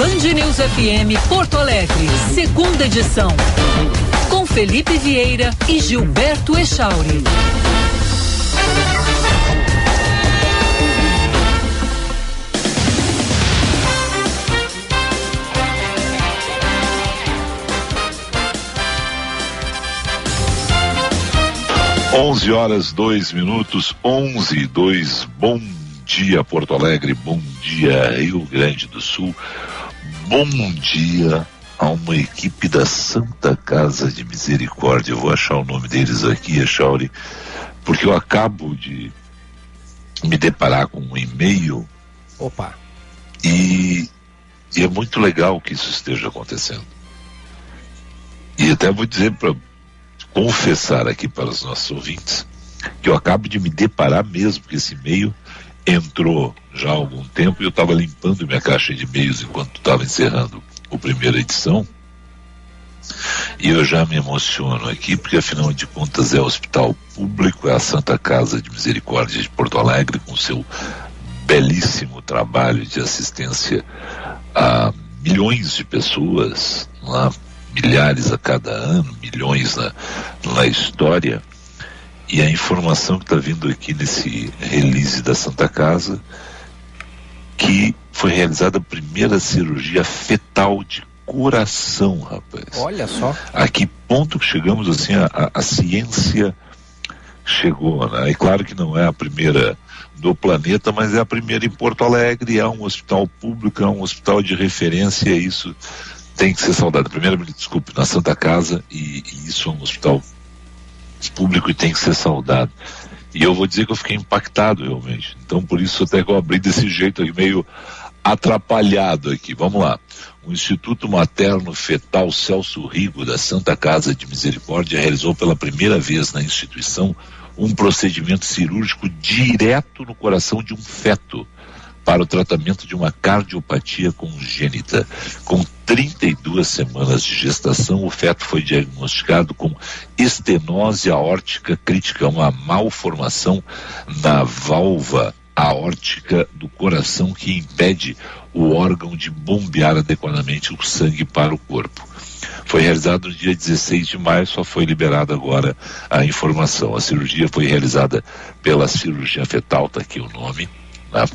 Band News FM Porto Alegre, segunda edição. Com Felipe Vieira e Gilberto Echauri. Onze horas, dois minutos, onze e dois. Bom dia, Porto Alegre. Bom dia, Rio Grande do Sul. Bom dia a uma equipe da Santa Casa de Misericórdia. Eu vou achar o nome deles aqui, Echauri, porque eu acabo de me deparar com um e-mail. Opa! E, e é muito legal que isso esteja acontecendo. E até vou dizer para confessar aqui para os nossos ouvintes que eu acabo de me deparar mesmo com esse e-mail entrou já há algum tempo e eu estava limpando minha caixa de e-mails enquanto estava encerrando a primeira edição. E eu já me emociono aqui, porque afinal de contas é o hospital público, é a Santa Casa de Misericórdia de Porto Alegre, com seu belíssimo trabalho de assistência a milhões de pessoas, lá, milhares a cada ano, milhões na, na história. E a informação que está vindo aqui nesse release da Santa Casa, que foi realizada a primeira cirurgia fetal de coração, rapaz. Olha só. A que ponto que chegamos assim, a, a, ciência chegou, né? E claro que não é a primeira do planeta, mas é a primeira em Porto Alegre, é um hospital público, é um hospital de referência, isso tem que ser saudado. Primeiro, desculpe, na Santa Casa, e, e isso é um hospital público e tem que ser saudado. E eu vou dizer que eu fiquei impactado realmente. Então por isso até que eu abri desse jeito aqui, meio atrapalhado aqui. Vamos lá. O Instituto Materno Fetal Celso Rigo da Santa Casa de Misericórdia realizou pela primeira vez na instituição um procedimento cirúrgico direto no coração de um feto para o tratamento de uma cardiopatia congênita. Com 32 semanas de gestação, o feto foi diagnosticado com estenose aórtica crítica, uma malformação na válvula aórtica do coração que impede o órgão de bombear adequadamente o sangue para o corpo. Foi realizado no dia 16 de maio, só foi liberada agora a informação. A cirurgia foi realizada pela cirurgia fetal, está aqui o nome?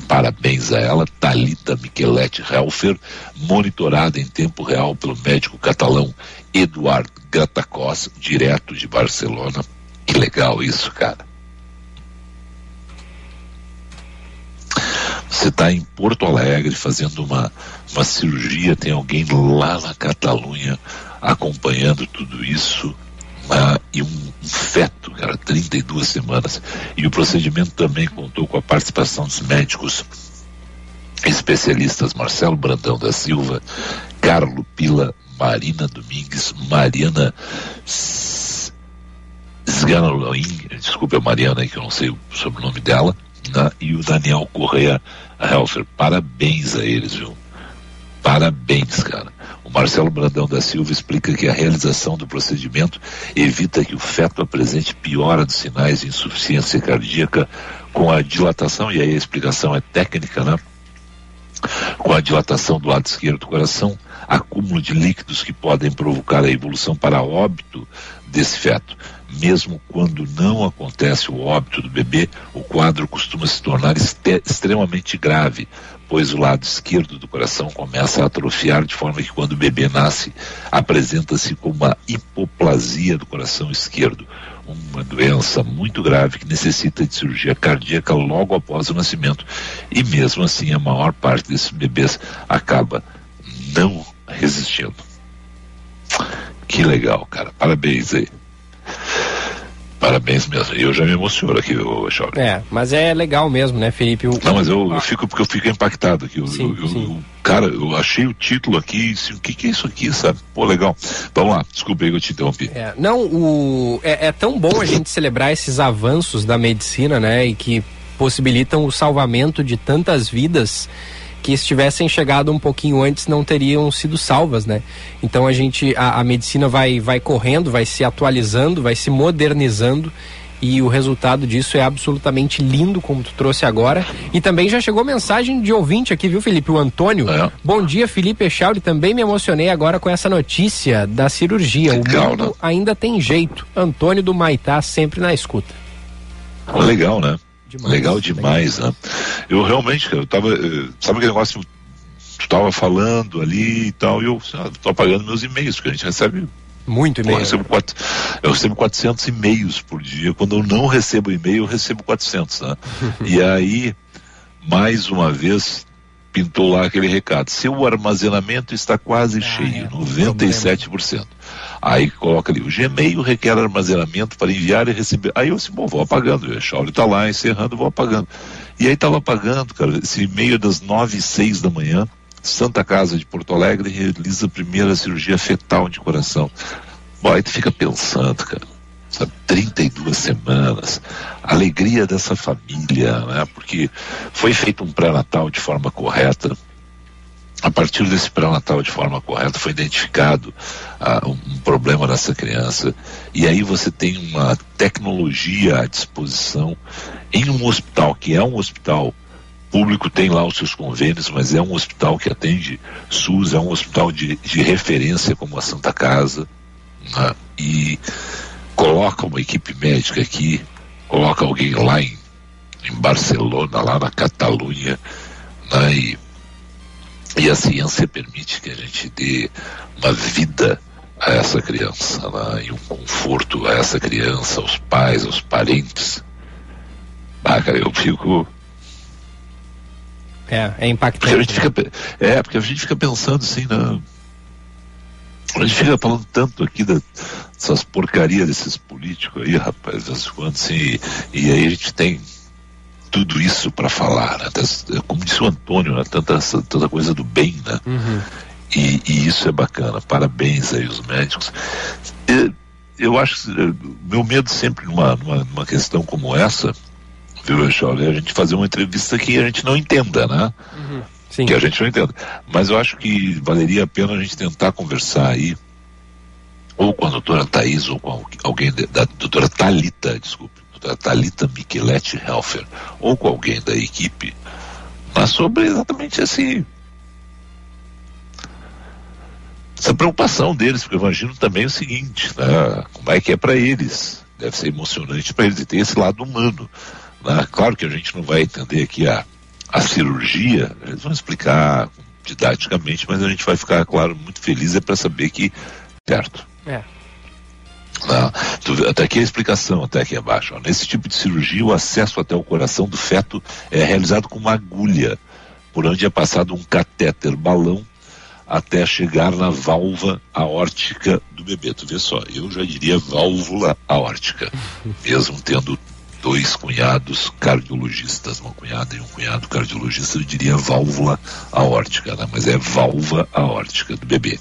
Parabéns a ela, Talita Micheletti Helfer, monitorada em tempo real pelo médico catalão Eduard Gatacos, direto de Barcelona. Que legal isso, cara. Você está em Porto Alegre fazendo uma, uma cirurgia, tem alguém lá na Catalunha acompanhando tudo isso uh, e um, feto, cara, 32 semanas. E o procedimento também contou com a participação dos médicos especialistas Marcelo Brandão da Silva, Carlo Pila, Marina Domingues, Mariana Sganaloin, desculpe a Mariana que eu não sei o sobrenome dela, né, e o Daniel Correia Helfer. Parabéns a eles, viu? Parabéns, cara. Marcelo Brandão da Silva explica que a realização do procedimento evita que o feto apresente piora dos sinais de insuficiência cardíaca com a dilatação, e aí a explicação é técnica, né? Com a dilatação do lado esquerdo do coração, acúmulo de líquidos que podem provocar a evolução para óbito desse feto. Mesmo quando não acontece o óbito do bebê, o quadro costuma se tornar extremamente grave, pois o lado esquerdo do coração começa a atrofiar de forma que quando o bebê nasce apresenta-se como uma hipoplasia do coração esquerdo, uma doença muito grave que necessita de cirurgia cardíaca logo após o nascimento e mesmo assim a maior parte desses bebês acaba não resistindo. Que legal, cara. Parabéns aí. Parabéns mesmo. Eu já me emociono aqui, o Chauri. É, mas é legal mesmo, né, Felipe? O... Não, mas eu, eu, fico porque eu fico impactado aqui. Eu, sim, eu, sim. cara, eu achei o título aqui, assim, o que, que é isso aqui, sabe? Pô, legal. Vamos lá, desculpa aí que eu te interrompi. É, não, o, é, é tão bom a gente celebrar esses avanços da medicina, né, e que possibilitam o salvamento de tantas vidas que se tivessem chegado um pouquinho antes não teriam sido salvas, né? Então a gente, a, a medicina vai, vai correndo, vai se atualizando, vai se modernizando e o resultado disso é absolutamente lindo, como tu trouxe agora. E também já chegou mensagem de ouvinte aqui, viu, Felipe? O Antônio. É. Bom dia, Felipe Echauri. Também me emocionei agora com essa notícia da cirurgia. Legal, o mundo né? ainda tem jeito. Antônio do Maitá, sempre na escuta. Legal, né? Demais, legal demais, legal. né? Eu realmente, cara, eu tava. Eh, sabe aquele negócio que tu estava falando ali e tal, e eu ah, tô apagando meus e-mails, porque a gente recebe muito e-mail. Eu recebo, quatro, eu recebo 400 e-mails por dia. Quando eu não recebo e-mail, eu recebo 400, né? e aí, mais uma vez, pintou lá aquele recado. Seu armazenamento está quase ah, cheio, é, 97%. Aí coloca ali, o Gmail requer armazenamento para enviar e receber. Aí eu assim, bom, vou apagando. O Shauli está lá encerrando, vou apagando. E aí estava apagando, cara, esse e-mail das 9 e 6 da manhã. Santa Casa de Porto Alegre realiza a primeira cirurgia fetal de coração. Bom, aí tu fica pensando, cara, sabe, 32 semanas, a alegria dessa família, né? Porque foi feito um pré-natal de forma correta. A partir desse pré-natal de forma correta foi identificado uh, um problema nessa criança e aí você tem uma tecnologia à disposição em um hospital que é um hospital público tem lá os seus convênios, mas é um hospital que atende SUS, é um hospital de, de referência como a Santa Casa, né? e coloca uma equipe médica aqui, coloca alguém lá em, em Barcelona, lá na Catalunha, né? e, e a ciência permite que a gente dê uma vida a essa criança, né? e um conforto a essa criança, aos pais, aos parentes. Ah, cara, eu fico é, é impactante. Porque né? fica, é, porque a gente fica pensando assim, né? A gente fica falando tanto aqui dessas porcarias desses políticos aí, rapaz, quando assim, e, e aí a gente tem tudo isso para falar, né? Como disse o Antônio, né? Tanta, tanta coisa do bem, né? Uhum. E, e, isso é bacana. Parabéns aí os médicos. Eu, eu acho que meu medo sempre numa, numa, numa questão como essa viu, Charlie? A gente fazer uma entrevista que a gente não entenda, né? Uhum. Sim. Que a gente não entenda. Mas eu acho que valeria a pena a gente tentar conversar aí, ou com a doutora Thais, ou com alguém da doutora Talita, desculpe, doutora Talita Micheletti Helfer, ou com alguém da equipe, mas sobre exatamente esse essa preocupação deles, porque eu imagino também o seguinte, né? Como é que é para eles? Deve ser emocionante para eles e ter esse lado humano. Né? Claro que a gente não vai entender aqui a, a cirurgia, eles vão explicar didaticamente, mas a gente vai ficar, claro, muito feliz é para saber que certo. É. Não, tu, até aqui a explicação, até aqui abaixo. Ó. Nesse tipo de cirurgia, o acesso até o coração do feto é realizado com uma agulha, por onde é passado um catéter balão até chegar na válvula aórtica do bebê. Tu vê só, eu já diria válvula aórtica, mesmo tendo dois cunhados cardiologistas, uma cunhada e um cunhado cardiologista, eu diria válvula aórtica, né? mas é válvula aórtica do bebê,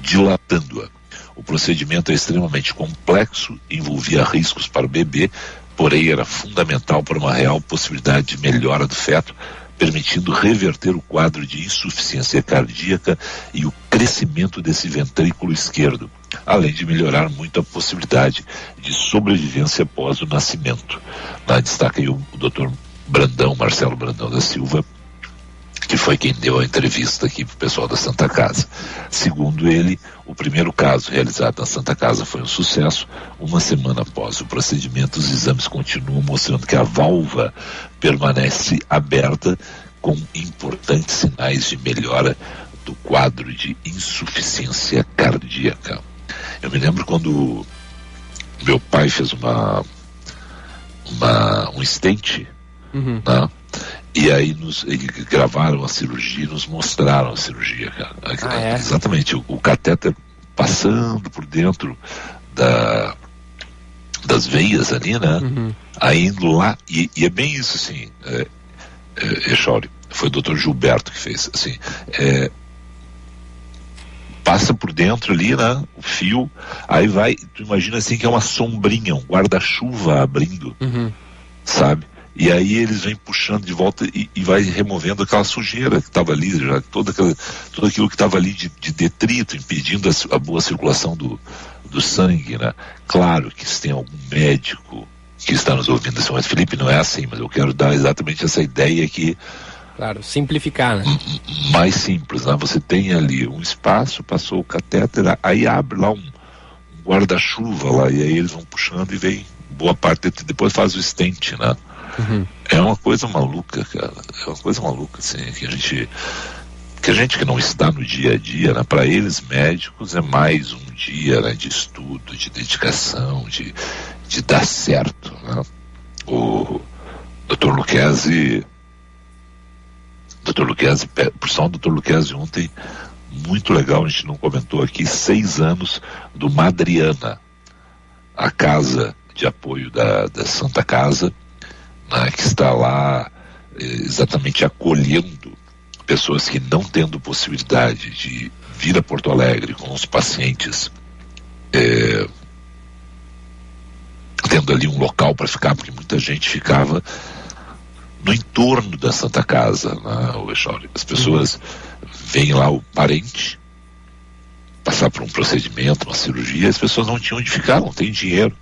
dilatando-a. O procedimento é extremamente complexo, envolvia riscos para o bebê, porém era fundamental para uma real possibilidade de melhora do feto, permitindo reverter o quadro de insuficiência cardíaca e o crescimento desse ventrículo esquerdo, além de melhorar muito a possibilidade de sobrevivência após o nascimento. Lá destaca aí o, o Dr. Brandão, Marcelo Brandão da Silva, que foi quem deu a entrevista aqui para o pessoal da Santa Casa. Segundo ele, o primeiro caso realizado na Santa Casa foi um sucesso. Uma semana após o procedimento, os exames continuam mostrando que a válvula permanece aberta, com importantes sinais de melhora do quadro de insuficiência cardíaca. Eu me lembro quando meu pai fez uma, uma um stent, uhum. né? E aí nos gravaram a cirurgia, nos mostraram a cirurgia, cara. Ah, é? Exatamente, o, o catéter passando por dentro da, das veias ali, né? Uhum. Aí indo lá, e, e, é bem isso, assim, é, é, foi o doutor Gilberto que fez, assim, é, passa por dentro ali, né? O fio, aí vai, tu imagina assim que é uma sombrinha, um guarda-chuva abrindo, uhum. sabe? E aí eles vêm puxando de volta e, e vai removendo aquela sujeira que estava ali, já, toda aquela, tudo aquilo que estava ali de, de, detrito, impedindo a, a, boa circulação do, do sangue, né? Claro que se tem algum médico que está nos ouvindo assim, mas Felipe não é assim, mas eu quero dar exatamente essa ideia que Claro, simplificar, né? Mais simples, né? Você tem ali um espaço, passou o catéter, aí abre lá um, um guarda-chuva lá, e aí eles vão puxando e vem boa parte, depois faz o stent, né? Uhum. É uma coisa maluca, cara. É uma coisa maluca, assim, que a gente que a gente que não está no dia a dia, né, para eles médicos é mais um dia né, de estudo, de dedicação, de, de dar certo. Né? O Dr. Luquezzi, Dr. Luquezzi, por sinal, Dr. Luquezzi ontem, muito legal, a gente não comentou aqui, seis anos do Madriana, a casa de apoio da, da Santa Casa, né, que está lá eh, exatamente acolhendo pessoas que não tendo possibilidade de vir a Porto Alegre com os pacientes, é, tendo ali um local para ficar, porque muita gente ficava no entorno da Santa Casa, o As pessoas veem lá o parente passar por um procedimento, uma cirurgia, as pessoas não tinham onde ficar, não tem dinheiro.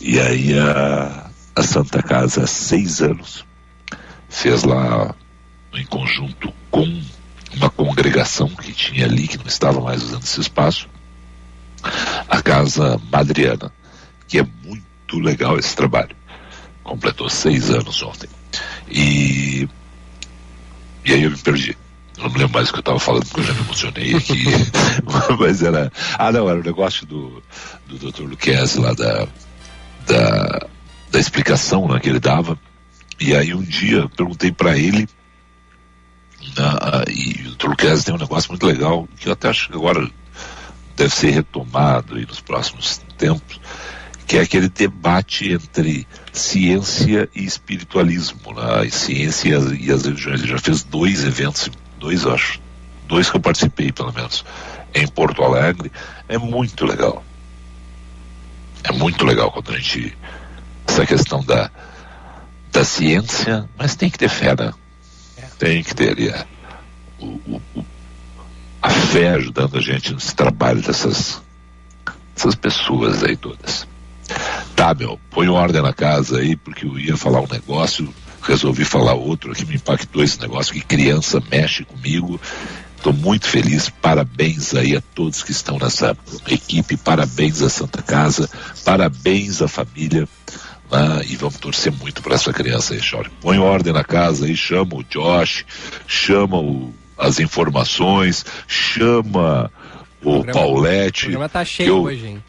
E aí a, a Santa Casa, há seis anos, fez lá em conjunto com uma congregação que tinha ali, que não estava mais usando esse espaço, a Casa Madriana, que é muito legal esse trabalho. Completou seis anos ontem. E, e aí eu me perdi. Eu não me lembro mais o que eu estava falando, porque eu já me emocionei aqui. Mas era. Ah, não, era o negócio do, do Dr. Luquezzi lá da, da, da explicação né, que ele dava. E aí um dia perguntei para ele Uh, e o Truquese tem um negócio muito legal, que eu até acho que agora deve ser retomado aí nos próximos tempos, que é aquele debate entre ciência e espiritualismo, né? ciência e as, e as religiões. Ele já fez dois eventos, dois acho, dois que eu participei pelo menos, em Porto Alegre. É muito legal. É muito legal quando a gente. Essa questão da, da ciência, mas tem que ter fé, né? tem que ter ali a, o, o, a fé ajudando a gente nesse trabalho dessas, dessas pessoas aí todas. Tá, meu, põe ordem na casa aí, porque eu ia falar um negócio, resolvi falar outro aqui, me impactou esse negócio, que criança mexe comigo. Estou muito feliz, parabéns aí a todos que estão nessa equipe, parabéns à Santa Casa, parabéns à família né? E vamos torcer muito para essa criança aí. Põe ordem na casa aí, chama o Josh, chama o, as informações, chama o, o Paulette. O programa tá cheio eu, hoje, hein?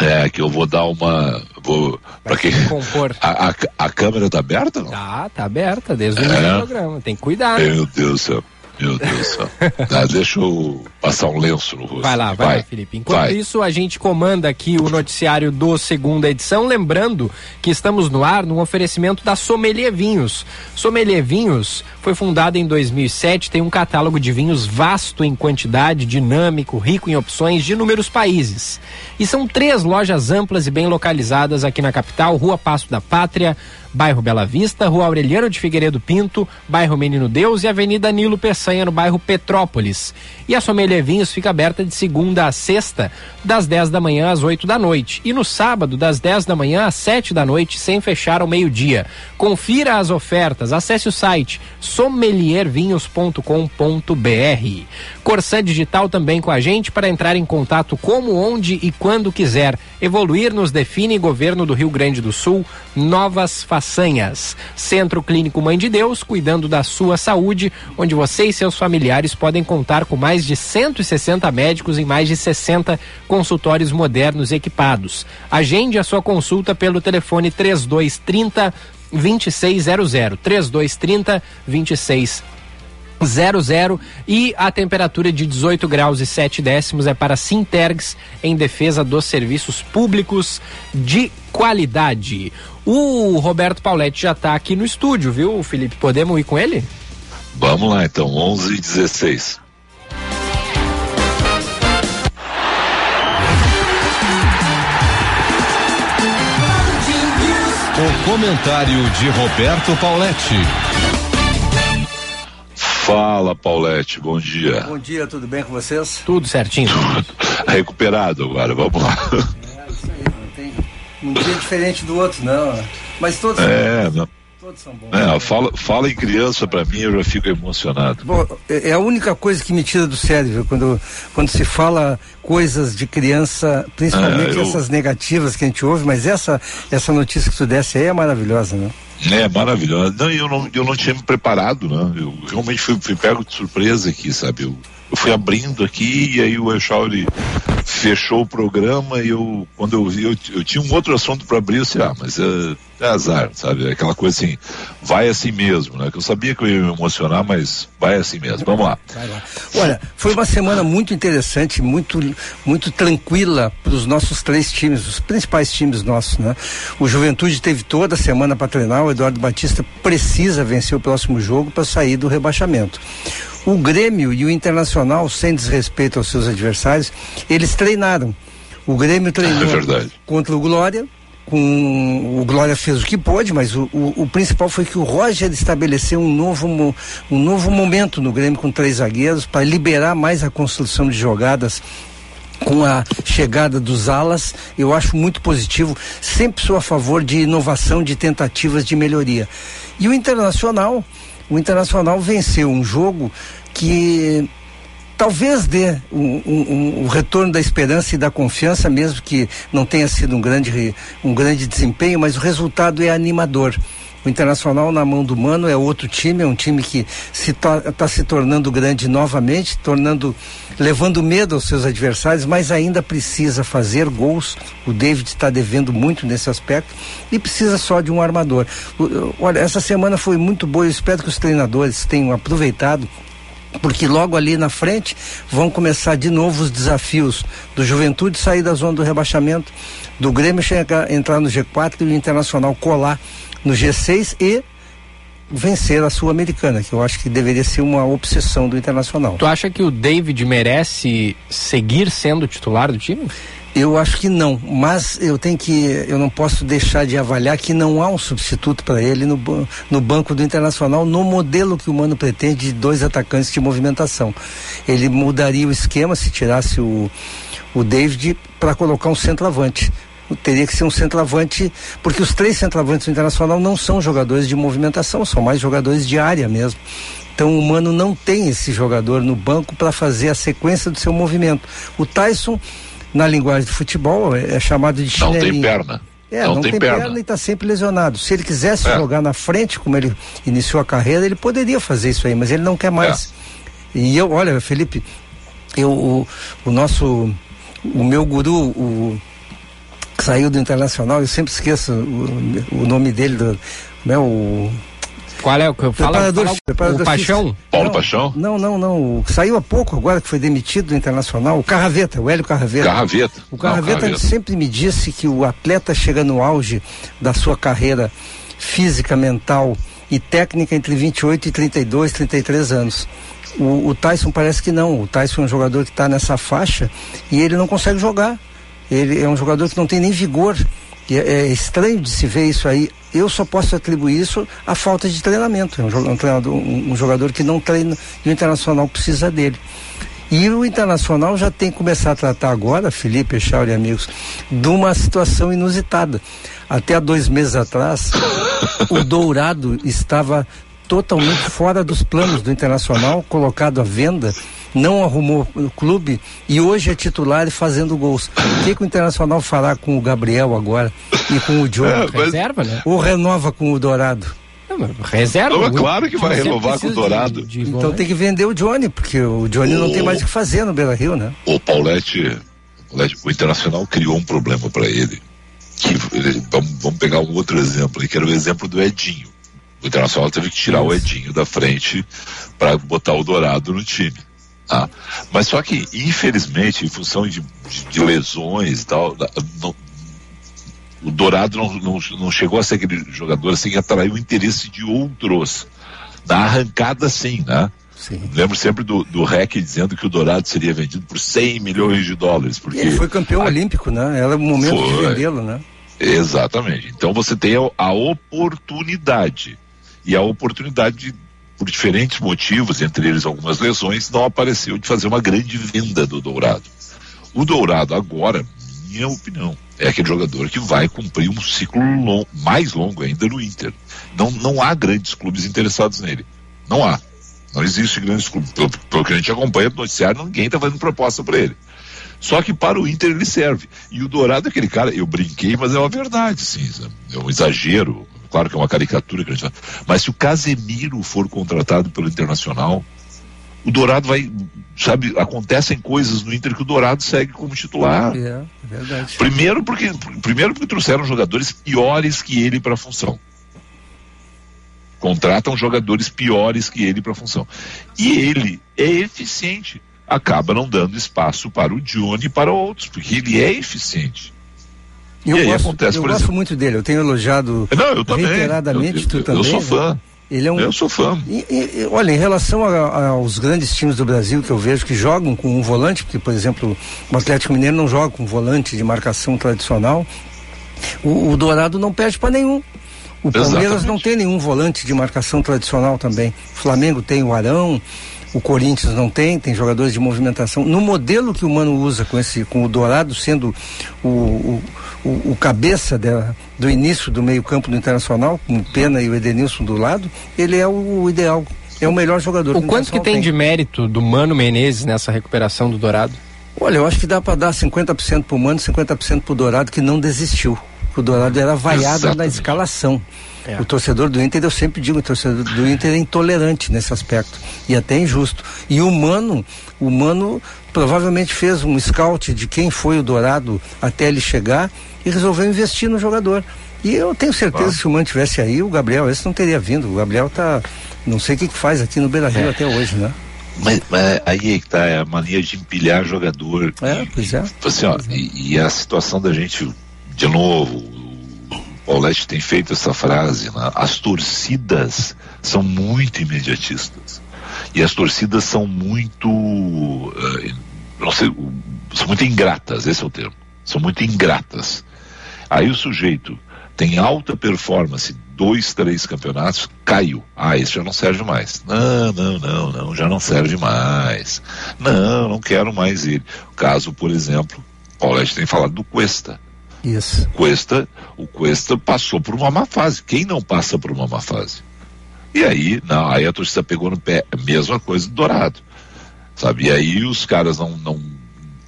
É, que eu vou dar uma. Vou, para que compor. A, a, a, câmera tá aberta? Não? Tá, tá aberta desde o é. programa. Tem que cuidar. Meu Deus do céu. Meu Deus do céu. Tá, deixa eu passar um lenço no rosto. Vai lá, vai, vai lá, Felipe. Enquanto vai. isso, a gente comanda aqui o noticiário do segunda edição, lembrando que estamos no ar no oferecimento da Sommelier Vinhos. Sommelier Vinhos foi fundada em 2007, tem um catálogo de vinhos vasto em quantidade, dinâmico, rico em opções de inúmeros países. E são três lojas amplas e bem localizadas aqui na capital, Rua Passo da Pátria, bairro Bela Vista, Rua Aureliano de Figueiredo Pinto, bairro Menino Deus e Avenida Nilo Peçanha, no bairro Petrópolis. E a Sommelier Vinhos fica aberta de segunda a sexta, das 10 da manhã às 8 da noite. E no sábado, das 10 da manhã às 7 da noite, sem fechar ao meio-dia. Confira as ofertas, acesse o site sommeliervinhos.com.br. Corsã Digital também com a gente para entrar em contato como, onde e quando quiser. Evoluir nos define Governo do Rio Grande do Sul, novas façanhas. Centro Clínico Mãe de Deus, cuidando da sua saúde, onde você e seus familiares podem contar com mais de 160 médicos em mais de 60 consultórios modernos equipados. Agende a sua consulta pelo telefone 3230 2600 3230 2600 00 e a temperatura de 18 graus e 7 décimos é para Sintergs em defesa dos serviços públicos de qualidade. O Roberto Pauletti já está aqui no estúdio, viu, Felipe? Podemos ir com ele? Vamos lá então, 11 e 16. O comentário de Roberto Pauletti. Fala, Paulette, bom dia. Bom dia, tudo bem com vocês? Tudo certinho. Recuperado agora, vamos lá. É, isso aí, não tem, Um dia diferente do outro, não. Mas todos. É, não. Todos são bons. É, fala, fala em criança para mim, eu já fico emocionado. Bom, é, é a única coisa que me tira do sério, quando, quando se fala coisas de criança, principalmente é, eu... essas negativas que a gente ouve, mas essa, essa notícia que tu desse aí é maravilhosa, né? É, maravilhosa. Não, eu não, eu não tinha me preparado, né? Eu realmente fui, fui pego de surpresa aqui, sabe? Eu, eu fui abrindo aqui e aí o Echauri fechou o programa e eu, quando eu vi, eu, eu tinha um outro assunto para abrir, eu disse, ah, mas é, é, azar, sabe? Aquela coisa assim, vai assim mesmo, né? Que eu sabia que eu ia me emocionar, mas vai assim mesmo. Vamos lá. lá. Olha, foi uma semana muito interessante, muito, muito tranquila para os nossos três times, os principais times nossos, né? O Juventude teve toda a semana para treinar, o Eduardo Batista precisa vencer o próximo jogo para sair do rebaixamento. O Grêmio e o Internacional, sem desrespeito aos seus adversários, eles treinaram. O Grêmio treinou é contra o Glória, com o Glória fez o que pôde, mas o, o, o, principal foi que o Roger estabeleceu um novo, um novo momento no Grêmio com três zagueiros para liberar mais a construção de jogadas com a chegada dos alas, eu acho muito positivo. Sempre sou a favor de inovação, de tentativas de melhoria. E o Internacional, o Internacional venceu um jogo que talvez dê o retorno da esperança e da confiança, mesmo que não tenha sido um grande, um grande desempenho, mas o resultado é animador. O Internacional na mão do Mano é outro time, é um time que está se, tá se tornando grande novamente, tornando, levando medo aos seus adversários, mas ainda precisa fazer gols. O David está devendo muito nesse aspecto e precisa só de um armador. Olha, essa semana foi muito boa. Eu espero que os treinadores tenham aproveitado porque logo ali na frente vão começar de novo os desafios do Juventude sair da zona do rebaixamento, do Grêmio chegar, entrar no G4 e o Internacional colar no G6 e vencer a Sul-Americana, que eu acho que deveria ser uma obsessão do Internacional. Tu acha que o David merece seguir sendo titular do time? Eu acho que não, mas eu tenho que, eu não posso deixar de avaliar que não há um substituto para ele no, no banco do Internacional no modelo que o Mano pretende de dois atacantes de movimentação. Ele mudaria o esquema se tirasse o, o David para colocar um centroavante teria que ser um centroavante, porque os três centroavantes do Internacional não são jogadores de movimentação, são mais jogadores de área mesmo. Então o Mano não tem esse jogador no banco para fazer a sequência do seu movimento. O Tyson, na linguagem do futebol, é, é chamado de chinelinho. Não tem perna. É, não, não tem, tem perna. perna. e está sempre lesionado. Se ele quisesse é. jogar na frente, como ele iniciou a carreira, ele poderia fazer isso aí, mas ele não quer mais. É. E eu, olha, Felipe, eu, o, o nosso, o meu guru, o que saiu do Internacional, eu sempre esqueço o, o nome dele, do, né, o qual é o que eu falo? Preparador, fala, preparador o Paixão? Paulo não, Paixão? Não, não, não. Saiu há pouco agora que foi demitido do Internacional, o Carraveta, o Hélio Carraveta. Carraveta. O Carraveta, não, Carraveta. sempre me disse que o atleta chega no auge da sua carreira física, mental e técnica entre 28 e 32, 33 anos. O, o Tyson parece que não. O Tyson é um jogador que está nessa faixa e ele não consegue jogar. Ele é um jogador que não tem nem vigor. É, é estranho de se ver isso aí. Eu só posso atribuir isso à falta de treinamento. É um, um, um, jogador que não treina e o Internacional precisa dele. E o Internacional já tem que começar a tratar agora, Felipe, Echauri e amigos, de uma situação inusitada. Até há dois meses atrás, o Dourado estava totalmente fora dos planos do Internacional, colocado à venda não arrumou o clube e hoje é titular e fazendo gols. O que, que o Internacional fará com o Gabriel agora e com o Diogo? É, mas... Reserva, né? Ou renova com o Dourado? reserva. Não, é claro que vai renovar com o Dourado. De, de então tem que vender o Johnny, porque o Johnny o... não tem mais o que fazer no Beira Rio, né? O Paulette, o Internacional criou um problema para ele. Que, ele, vamos, vamos pegar um outro exemplo, que era o exemplo do Edinho. O Internacional teve que tirar Isso. o Edinho da frente para botar o Dourado no time. Ah, mas só que, infelizmente, em função de, de, de lesões e tal, não, o Dourado não, não, não, chegou a ser aquele jogador assim que atraiu o interesse de outros. Na arrancada, sim, né? Sim. Lembro sempre do, do REC dizendo que o Dourado seria vendido por 100 milhões de dólares. Porque ele foi campeão a... olímpico, né? Era o momento foi... de vendê-lo, né? Exatamente. Então você tem a, a oportunidade. E a oportunidade de por diferentes motivos, entre eles algumas lesões, não apareceu de fazer uma grande venda do Dourado. O Dourado agora, minha opinião, é aquele jogador que vai cumprir um ciclo long, mais longo ainda no Inter. Não, não há grandes clubes interessados nele. Não há. Não existe grandes clubes. Pelo, pelo que a gente acompanha no noticiário, ninguém está fazendo proposta para ele. Só que para o Inter ele serve. E o Dourado é aquele cara, eu brinquei, mas é uma verdade, sim. É um exagero. Claro que é uma caricatura que a gente fala. Mas se o Casemiro for contratado pelo Internacional, o Dourado vai, sabe, acontecem coisas no Inter que o Dourado segue como titular. É, é verdade. Primeiro porque, primeiro porque trouxeram jogadores piores que ele para a função. Contratam jogadores piores que ele para a função. E ele é eficiente. Acaba não dando espaço para o Johnny e para outros, porque ele é eficiente. Eu, e aí gosto, acontece, eu gosto exemplo- muito dele, eu tenho elogiado Não, eu também. reiteradamente, eu, tu eu, também. Eu sou né? fã. Ele é um, Eu sou fã. E- e- olha, em relação a- a- aos grandes times do Brasil que eu vejo que jogam com um volante, porque, por exemplo, o Atlético Mineiro não joga com volante de marcação tradicional, o, o Dourado não perde para nenhum. O Palmeiras Exatamente. não tem nenhum volante de marcação tradicional também. O Flamengo tem o Arão, o Corinthians não tem, tem jogadores de movimentação. No modelo que o Mano usa com esse, com o Dourado sendo o, o, o- o cabeça da- do início do meio-campo do Internacional, com o Pena e o Edenilson do lado, ele é o ideal. É o melhor jogador O quanto que Internacional tem de mérito do Mano Menezes nessa recuperação do Dourado? Olha, eu acho que dá para dar 50% pro Mano, 50% pro Dourado, que não desistiu. O Dourado era vaiado na Exatamente. escalação. É. O torcedor do Inter, eu sempre digo, o torcedor do Inter é intolerante nesse aspecto. E até injusto. E o Mano, o Mano provavelmente fez um scout de quem foi o Dourado até ele chegar e resolveu investir no jogador. E eu tenho certeza que se o Mano tivesse aí, o Gabriel esse não teria vindo. O Gabriel tá. Não sei o que, que faz aqui no Beira Rio É. até hoje, né? Mas, mas aí é que tá, é a mania de empilhar jogador. É, E- pois é. Assim, ó, e, e a situação da gente, de novo, Paulette tem feito essa frase, né? as torcidas são muito imediatistas. E as torcidas são muito, eh, não sei, são muito ingratas, esse é o termo. São muito ingratas. Aí o sujeito tem alta performance, dois, três campeonatos, caiu. Ah, esse já não serve mais. Não, não, não, não, já não serve mais. Não, não quero mais ele. O caso, por exemplo, o Paulette tem falado do Cuesta. Isso. Cuesta, o Cuesta passou por uma má fase. Quem não passa por uma má fase? E aí, não, aí a torcida pegou no pé. A mesma coisa do Dourado. Sabe? E aí os caras não, não,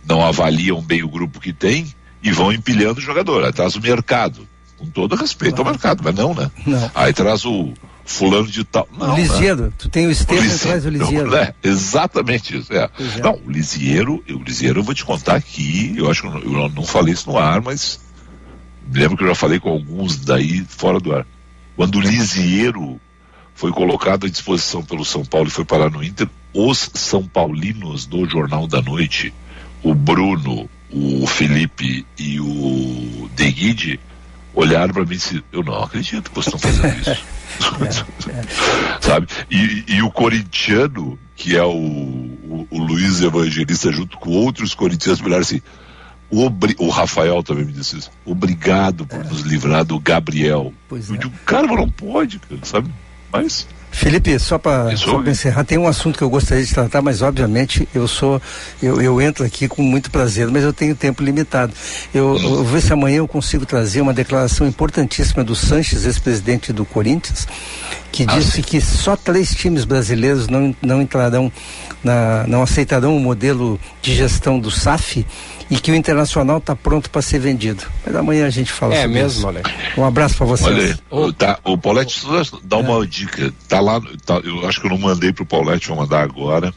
não avaliam bem o grupo que tem e vão empilhando o jogador. Aí traz o mercado. Com todo respeito ao mercado, mas não, né? Não. Aí traz o fulano de tal. Não, o né? Lisieiro, tu tem o Estevam e Lisieiro, traz o Lisieiro. né? Exatamente isso. É. É. Não, o Lisieiro, o Lisieiro eu vou te contar aqui, eu acho que eu não, eu não falei isso no ar, mas me lembro que eu já falei com alguns daí fora do ar. Quando o Lisieiro foi colocado à disposição pelo São Paulo e foi parar no Inter, os São Paulinos do Jornal da Noite, o Bruno, o Felipe e o De Guide, olharam para mim e disseram, eu não acredito que vocês estão fazendo isso. Sabe? E, e o corintiano, que é o, o, o Luiz Evangelista, junto com outros corintianos, olharam assim, obri- o Rafael também me disse isso, obrigado por nos livrar do Gabriel. Pois eu é. digo, cara, mas não pode, cara, sabe? Mas Felipe, só para encerrar, tem um assunto que eu gostaria de tratar, mas obviamente eu sou, eu, eu entro aqui com muito prazer, mas eu tenho tempo limitado. Eu, eu vou ver se amanhã eu consigo trazer uma declaração importantíssima do Sanches, ex-presidente do Corinthians, que Ah, disse sim. que só três times brasileiros não, não entrarão, na, não aceitarão o modelo de gestão do SAF e que o Internacional está pronto para ser vendido. Mas amanhã a gente fala É sobre mesmo, isso. olha. Um abraço para vocês. Olha aí, o- tá, o Paulette, dá uma dica. Tá lá, tá, eu acho que eu não mandei pro Paulette, vou mandar agora.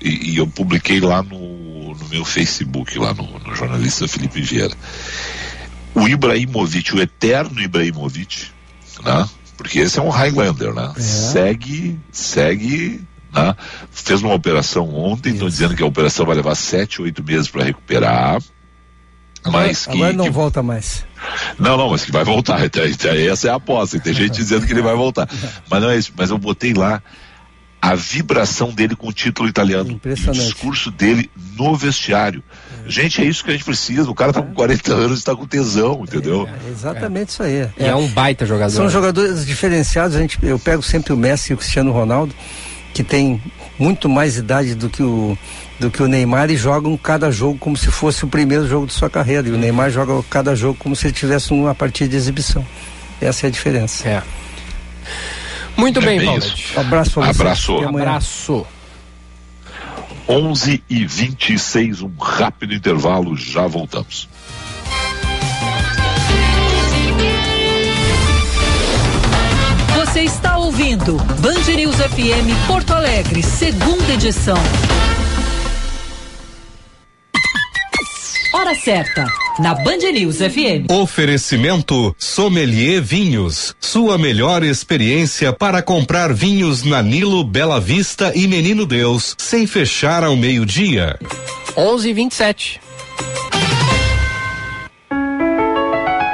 E, e eu publiquei lá no, no meu Facebook, lá no, no jornalista Felipe Vieira. O Ibrahimovic, o eterno Ibrahimovic, né? Porque esse é um Highlander, né? É. Segue, segue, né? Fez uma operação ontem, estão dizendo que a operação vai levar sete, oito meses para recuperar. Mas que, Agora não que volta mais. não, não, mas que vai voltar. Então, então, essa é a aposta. Tem gente dizendo que ele vai voltar. Mas não é isso. Mas eu botei lá a vibração dele com o título italiano. Impressionante. E o discurso dele no vestiário. Gente, é isso que a gente precisa. O cara tá com 40 anos e tá com tesão, entendeu? É exatamente isso aí. E é um baita jogador. São jogadores diferenciados. A gente, eu pego sempre o Messi e o Cristiano Ronaldo, que tem muito mais idade do que o, do que o Neymar e jogam cada jogo como se fosse o primeiro jogo de sua carreira. E o Neymar joga cada jogo como se ele tivesse uma partida de exibição. Essa é a diferença. É. Muito É bem, bem Paulo. Um abraço. Abraço. Abraço. 11 e 26, um rápido intervalo, já voltamos. Você está ouvindo Band News FM Porto Alegre, segunda edição. Hora certa, na Band News FM. Oferecimento Sommelier Vinhos. Sua melhor experiência para comprar vinhos na Nilo, Bela Vista e Menino Deus, sem fechar ao meio-dia. 11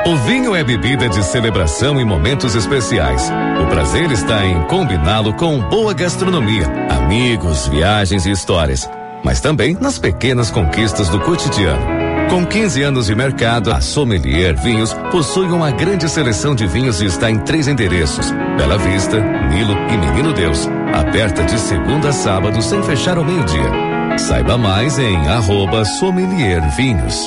O vinho é bebida de celebração em momentos especiais. O prazer está em combiná-lo com boa gastronomia, amigos, viagens e histórias, mas também nas pequenas conquistas do cotidiano. Com 15 anos de mercado, a Sommelier Vinhos possui uma grande seleção de vinhos e está em três endereços: Bela Vista, Nilo e Menino Deus. Aberta de segunda a sábado sem fechar ao meio-dia. Saiba mais em arroba Sommelier Vinhos.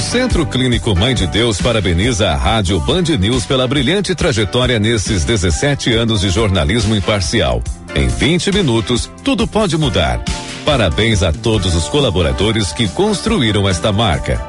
O Centro Clínico Mãe de Deus parabeniza a Rádio Band News pela brilhante trajetória nesses 17 anos de jornalismo imparcial. Em 20 minutos, tudo pode mudar. Parabéns a todos os colaboradores que construíram esta marca.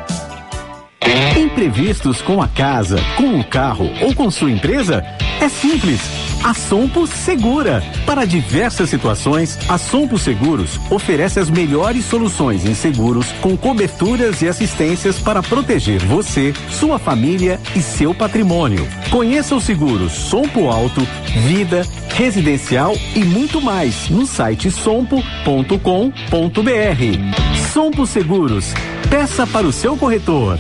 Imprevistos com a casa, com o carro ou com sua empresa? É simples. A Sompo Segura. Para diversas situações, a Sompo Seguros oferece as melhores soluções em seguros com coberturas e assistências para proteger você, sua família e seu patrimônio. Conheça os seguros Sompo Alto, Vida, Residencial e muito mais no site sompo.com.br. Sompo Seguros. Peça para o seu corretor.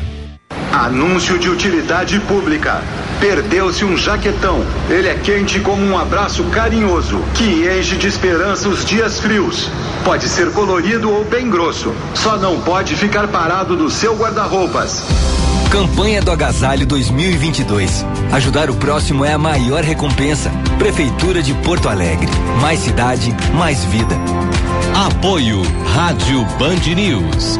Anúncio de utilidade pública. Perdeu-se um jaquetão. Ele é quente como um abraço carinhoso, que enche de esperança os dias frios. Pode ser colorido ou bem grosso. Só não pode ficar parado no seu guarda-roupas. Campanha do Agasalho 2022. Ajudar o próximo é a maior recompensa. Prefeitura de Porto Alegre. Mais cidade, mais vida. Apoio Rádio Band News.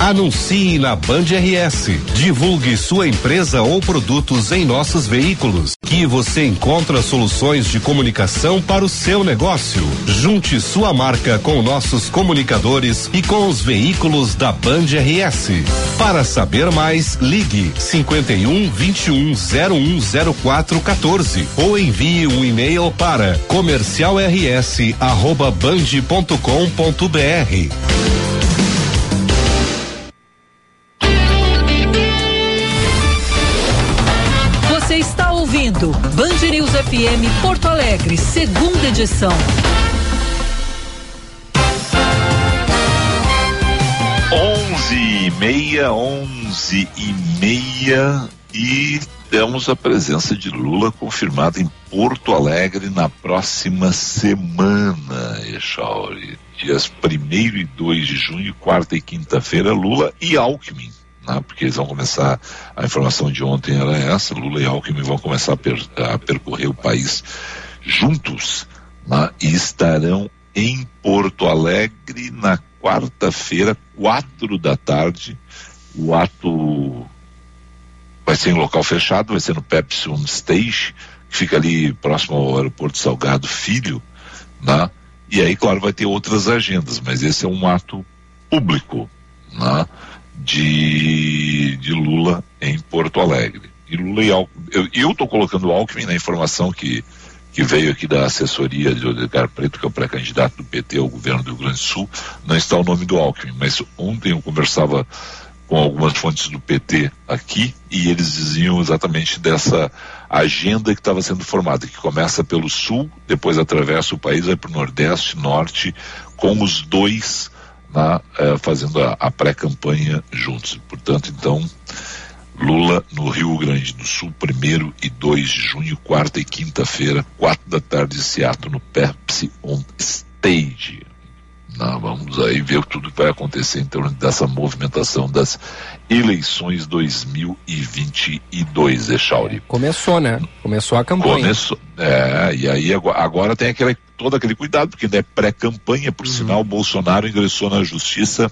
Anuncie na Band RS. Divulgue sua empresa ou produtos em nossos veículos. Que você encontra soluções de comunicação para o seu negócio. Junte sua marca com nossos comunicadores e com os veículos da Band RS. Para saber mais, ligue 51 21 0104 14 ou envie um e-mail para comercialrs@band.com.br. ouvindo Band News FM Porto Alegre, segunda edição. Onze e meia, onze e meia e temos a presença de Lula confirmada em Porto Alegre na próxima semana, Echauri. Dias 1 e 2 de junho, quarta e quinta-feira, Lula e Alckmin. Né? Porque eles vão começar, a informação de ontem era essa, Lula e Alckmin vão começar a, per, a percorrer o país juntos né? e estarão em Porto Alegre na quarta-feira, quatro da tarde. O ato vai ser em local fechado, vai ser no Pepsi On Stage, que fica ali próximo ao aeroporto Salgado Filho, né? E aí, claro, vai ter outras agendas, mas esse é um ato público, né? De, de Lula em Porto Alegre. E Lula e Alckmin, eu, tô colocando Alckmin na informação que que veio aqui da assessoria de Odegar Preto, que é o pré-candidato do PT ao governo do Rio Grande do Sul, não está o nome do Alckmin, mas ontem eu conversava com algumas fontes do PT aqui e eles diziam exatamente dessa agenda que estava sendo formada, que começa pelo sul, depois atravessa o país, vai para o nordeste, norte, com os dois na, eh, fazendo a, a pré-campanha juntos. Portanto, então, Lula no Rio Grande do Sul, primeiro e 2 de junho, quarta e quinta-feira, quatro da tarde, Seattle, no Pepsi On Stage. Não, vamos aí ver tudo que vai acontecer em torno dessa movimentação das eleições 2022, Echauri. Começou, né? Começou a campanha. Começou. É, e aí agora, agora tem aquele, todo aquele cuidado, porque é pré-campanha, por uhum. sinal, Bolsonaro ingressou na justiça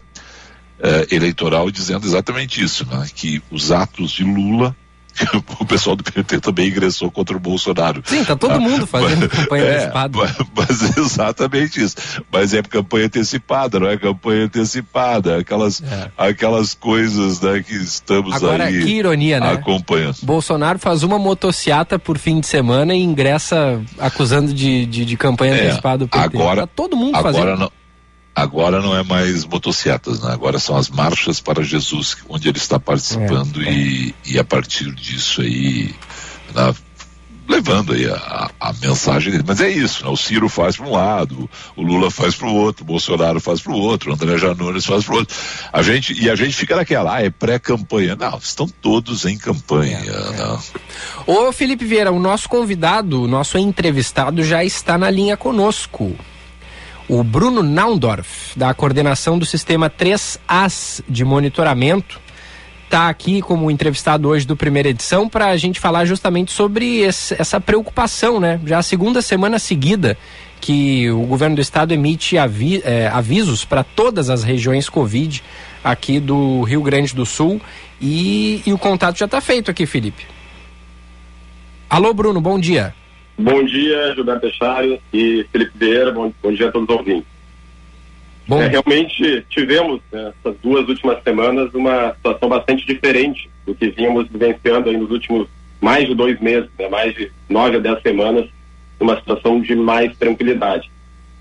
eh, eleitoral dizendo exatamente isso, né? Que os atos de Lula o pessoal do PT também ingressou contra o Bolsonaro. Sim, tá todo mundo fazendo campanha é, antecipada. Mas, mas, exatamente isso. Mas é campanha antecipada, não é campanha antecipada. Aquelas, é. aquelas coisas né, que estamos Agora, aí que ironia, né? acompanhando. Bolsonaro faz uma motociata por fim de semana e ingressa acusando de, de, de campanha é, antecipada do PT. Agora, tá todo mundo agora fazendo. Não, Agora não é mais motocicletas, né? Agora são as marchas para Jesus, onde ele está participando é, é. E, e a partir disso aí, né, levando aí a, a, mensagem dele. Mas é isso, né? O Ciro faz para um lado, o Lula faz para o outro, o Bolsonaro faz para o outro, o André Janones faz para o outro. A gente, e a gente fica naquela, ah, é pré-campanha. Não, estão todos em campanha. É, é. Né? Ô Felipe Vieira, o nosso convidado, o nosso entrevistado já está na linha conosco o Bruno Naundorf, da coordenação do sistema 3As de monitoramento, está aqui como entrevistado hoje do primeira edição para a gente falar justamente sobre esse, essa preocupação, né? Já a segunda semana seguida que o governo do estado emite avi, é, avisos para todas as regiões Covid aqui do Rio Grande do Sul e, e o contato já está feito aqui, Felipe. Alô, Bruno, bom dia. Bom dia, Gilberto Echário e Felipe Vieira, bom, bom dia a todos os ouvintes. Bom. É, realmente tivemos nessas né, duas últimas semanas uma situação bastante diferente do que vínhamos vivenciando nos últimos mais de dois meses, né, mais de nove a dez semanas, uma situação de mais tranquilidade.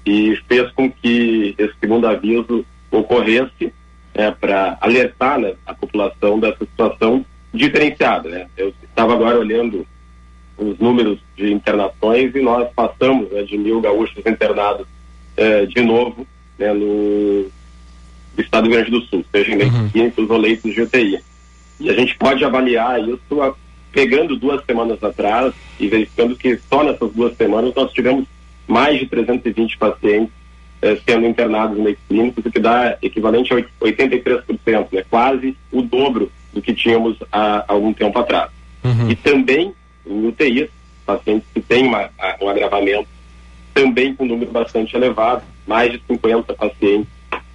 E fez com que esse segundo aviso ocorresse né, para alertar né, a população dessa situação diferenciada. Né. Eu estava agora olhando os números de internações e nós passamos né, de mil gaúchos internados eh, de novo né, no estado do Rio Grande do Sul, seja em leitos uhum. clínicos ou leitos de UTI. E a gente pode avaliar isso a, pegando duas semanas atrás e verificando que só nessas duas semanas nós tivemos mais de 320 pacientes eh, sendo internados em leitos clínicos, o que dá equivalente a 83%, né, quase o dobro do que tínhamos há algum tempo atrás. Uhum. E também em UTI, pacientes que têm uma, um agravamento, também com um número bastante elevado, mais de 50 pacientes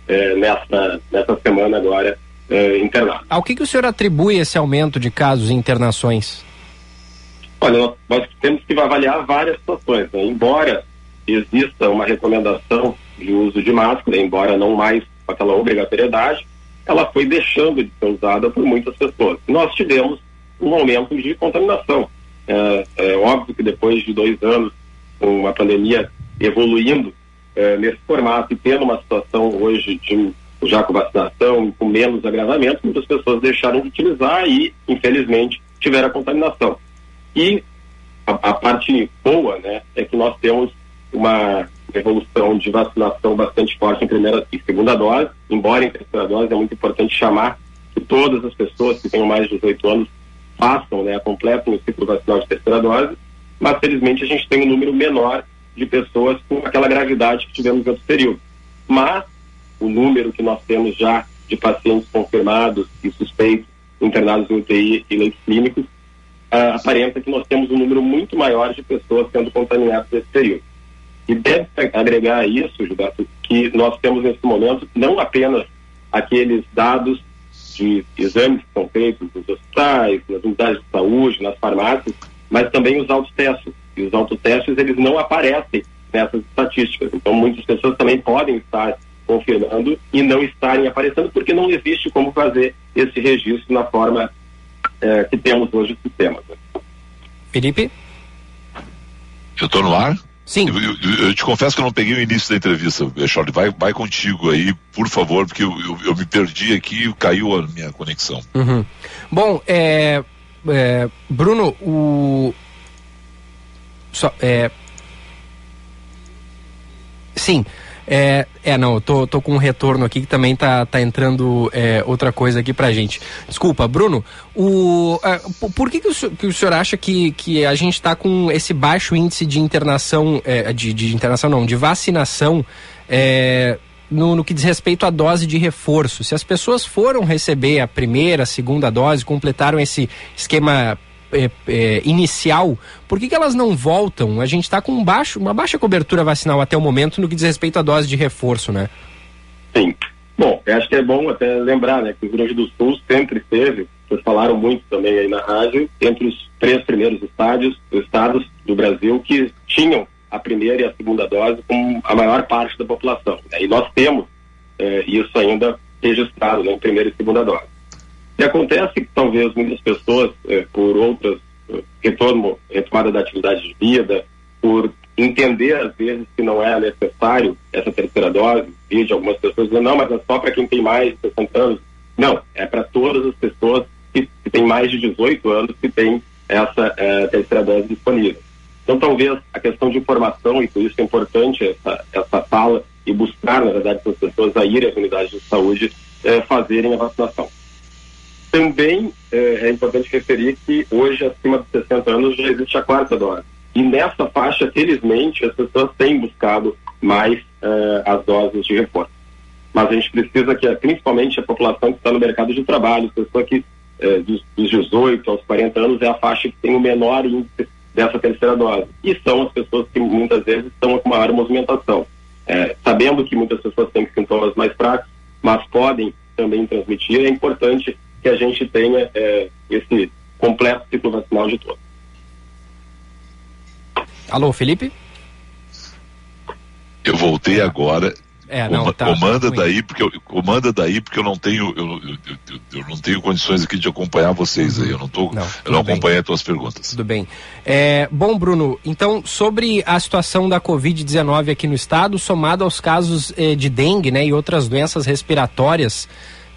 é, nessa, nessa semana agora é, internados. Ao que, que o senhor atribui esse aumento de casos e internações? Olha, nós, nós temos que avaliar várias situações. Né? Embora exista uma recomendação de uso de máscara, embora não mais com aquela obrigatoriedade, ela foi deixando de ser usada por muitas pessoas. Nós tivemos um aumento de contaminação. É, é, óbvio que depois de dois anos, com uma pandemia evoluindo é, nesse formato e tendo uma situação hoje de já com vacinação, com menos agravamento, muitas pessoas deixaram de utilizar e, infelizmente, tiveram a contaminação. E a, a parte boa, né, é que nós temos uma evolução de vacinação bastante forte em primeira e segunda dose, embora em terceira dose é muito importante chamar que todas as pessoas que tenham mais de 18 anos façam, né, completam o ciclo vacinal de terceira dose, mas felizmente a gente tem um número menor de pessoas com aquela gravidade que tivemos no período. Mas o número que nós temos já de pacientes confirmados e suspeitos internados em UTI e leitos clínicos uh, aparenta que nós temos um número muito maior de pessoas sendo contaminadas nesse período. E deve agregar a isso, Gilberto, que nós temos nesse momento não apenas aqueles dados de exames que são feitos nos hospitais, nas unidades de saúde, nas farmácias, mas também os autotestes. E os autotestes, eles não aparecem nessas estatísticas. Então, muitas pessoas também podem estar confirmando e não estarem aparecendo, porque não existe como fazer esse registro na forma é, que temos hoje o sistema. Felipe? Eu estou no ar? Sim. Eu, eu, eu, te confesso que eu não peguei o início da entrevista, Charlie. Vai, vai contigo aí, por favor, porque eu, eu, me perdi aqui e caiu a minha conexão. Uhum. Bom, é, é, Bruno, o. Só, é, sim. É, é, não, eu tô, tô com um retorno aqui que também tá, tá entrando é, outra coisa aqui pra gente. Desculpa, Bruno, o, uh, por que, que, o, que o senhor acha que, que a gente está com esse baixo índice de internação, é, de, de internação não, de vacinação é, no, no, que diz respeito à dose de reforço. Se as pessoas foram receber a primeira, a segunda dose, completaram esse esquema é, é, inicial, por que, que elas não voltam? A gente está com um baixo, uma baixa cobertura vacinal até o momento no que diz respeito à dose de reforço, né? Sim. Bom, eu acho que é bom até lembrar, né, que o Rio Grande do Sul sempre teve, vocês falaram muito também aí na rádio, entre os três primeiros estádios, estados do Brasil que tinham a primeira e a segunda dose com a maior parte da população. Né? E nós temos é, isso ainda registrado, né, em primeira e segunda dose. E acontece que talvez muitas pessoas, é, por outras, é, retorno, retomada da atividade de vida, por entender às vezes que não é necessário essa terceira dose, e de algumas pessoas dizendo, não, mas é só para quem tem mais de 60 anos. Não, é para todas as pessoas que, que têm mais de 18 anos que têm essa é, terceira dose disponível. Então, talvez a questão de informação, e por isso é importante essa, essa fala e buscar, na verdade, as pessoas a irem às unidades de saúde é, fazerem a vacinação. Também é, é, importante referir que hoje, acima de 60 anos, já existe a quarta dose. E nessa faixa, felizmente, as pessoas têm buscado mais é, as doses de reforço. Mas a gente precisa que, principalmente a população que está no mercado de trabalho, pessoa que é, dos, dos 18 aos 40 anos é a faixa que tem o menor índice dessa terceira dose. E são as pessoas que muitas vezes estão com maior movimentação. É, sabendo que muitas pessoas têm sintomas mais fracos, mas podem também transmitir, é importante que a gente tenha é, esse completo ciclo vacinal de todos. Alô, Felipe? Eu voltei agora. É, não, tá, comanda tá daí porque eu comanda daí porque eu não tenho eu, eu, eu, eu, não tenho condições aqui de acompanhar vocês aí. Eu não tô, não, eu não acompanhei as tuas perguntas. Tudo bem. É, bom, Bruno, então sobre a situação da Covid-19 aqui no estado, somado aos casos eh, de dengue, né, e outras doenças respiratórias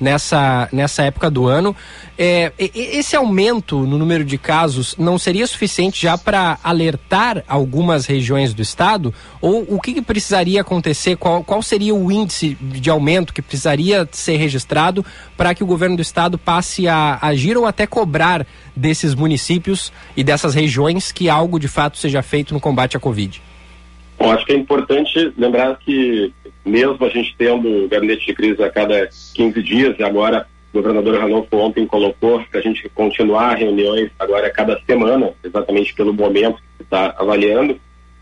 nessa, nessa época do ano. É, esse aumento no número de casos não seria suficiente já para alertar algumas regiões do estado? Ou o que, que precisaria acontecer? Qual, qual seria o índice de aumento que precisaria ser registrado para que o governo do estado passe a agir ou até cobrar desses municípios e dessas regiões que algo de fato seja feito no combate à Covid? Bom, acho que é importante lembrar que mesmo a gente tendo gabinete de crise a cada 15 dias, e agora o governador Ranolfo ontem colocou para a gente continuar reuniões agora a cada semana, exatamente pelo momento que está avaliando,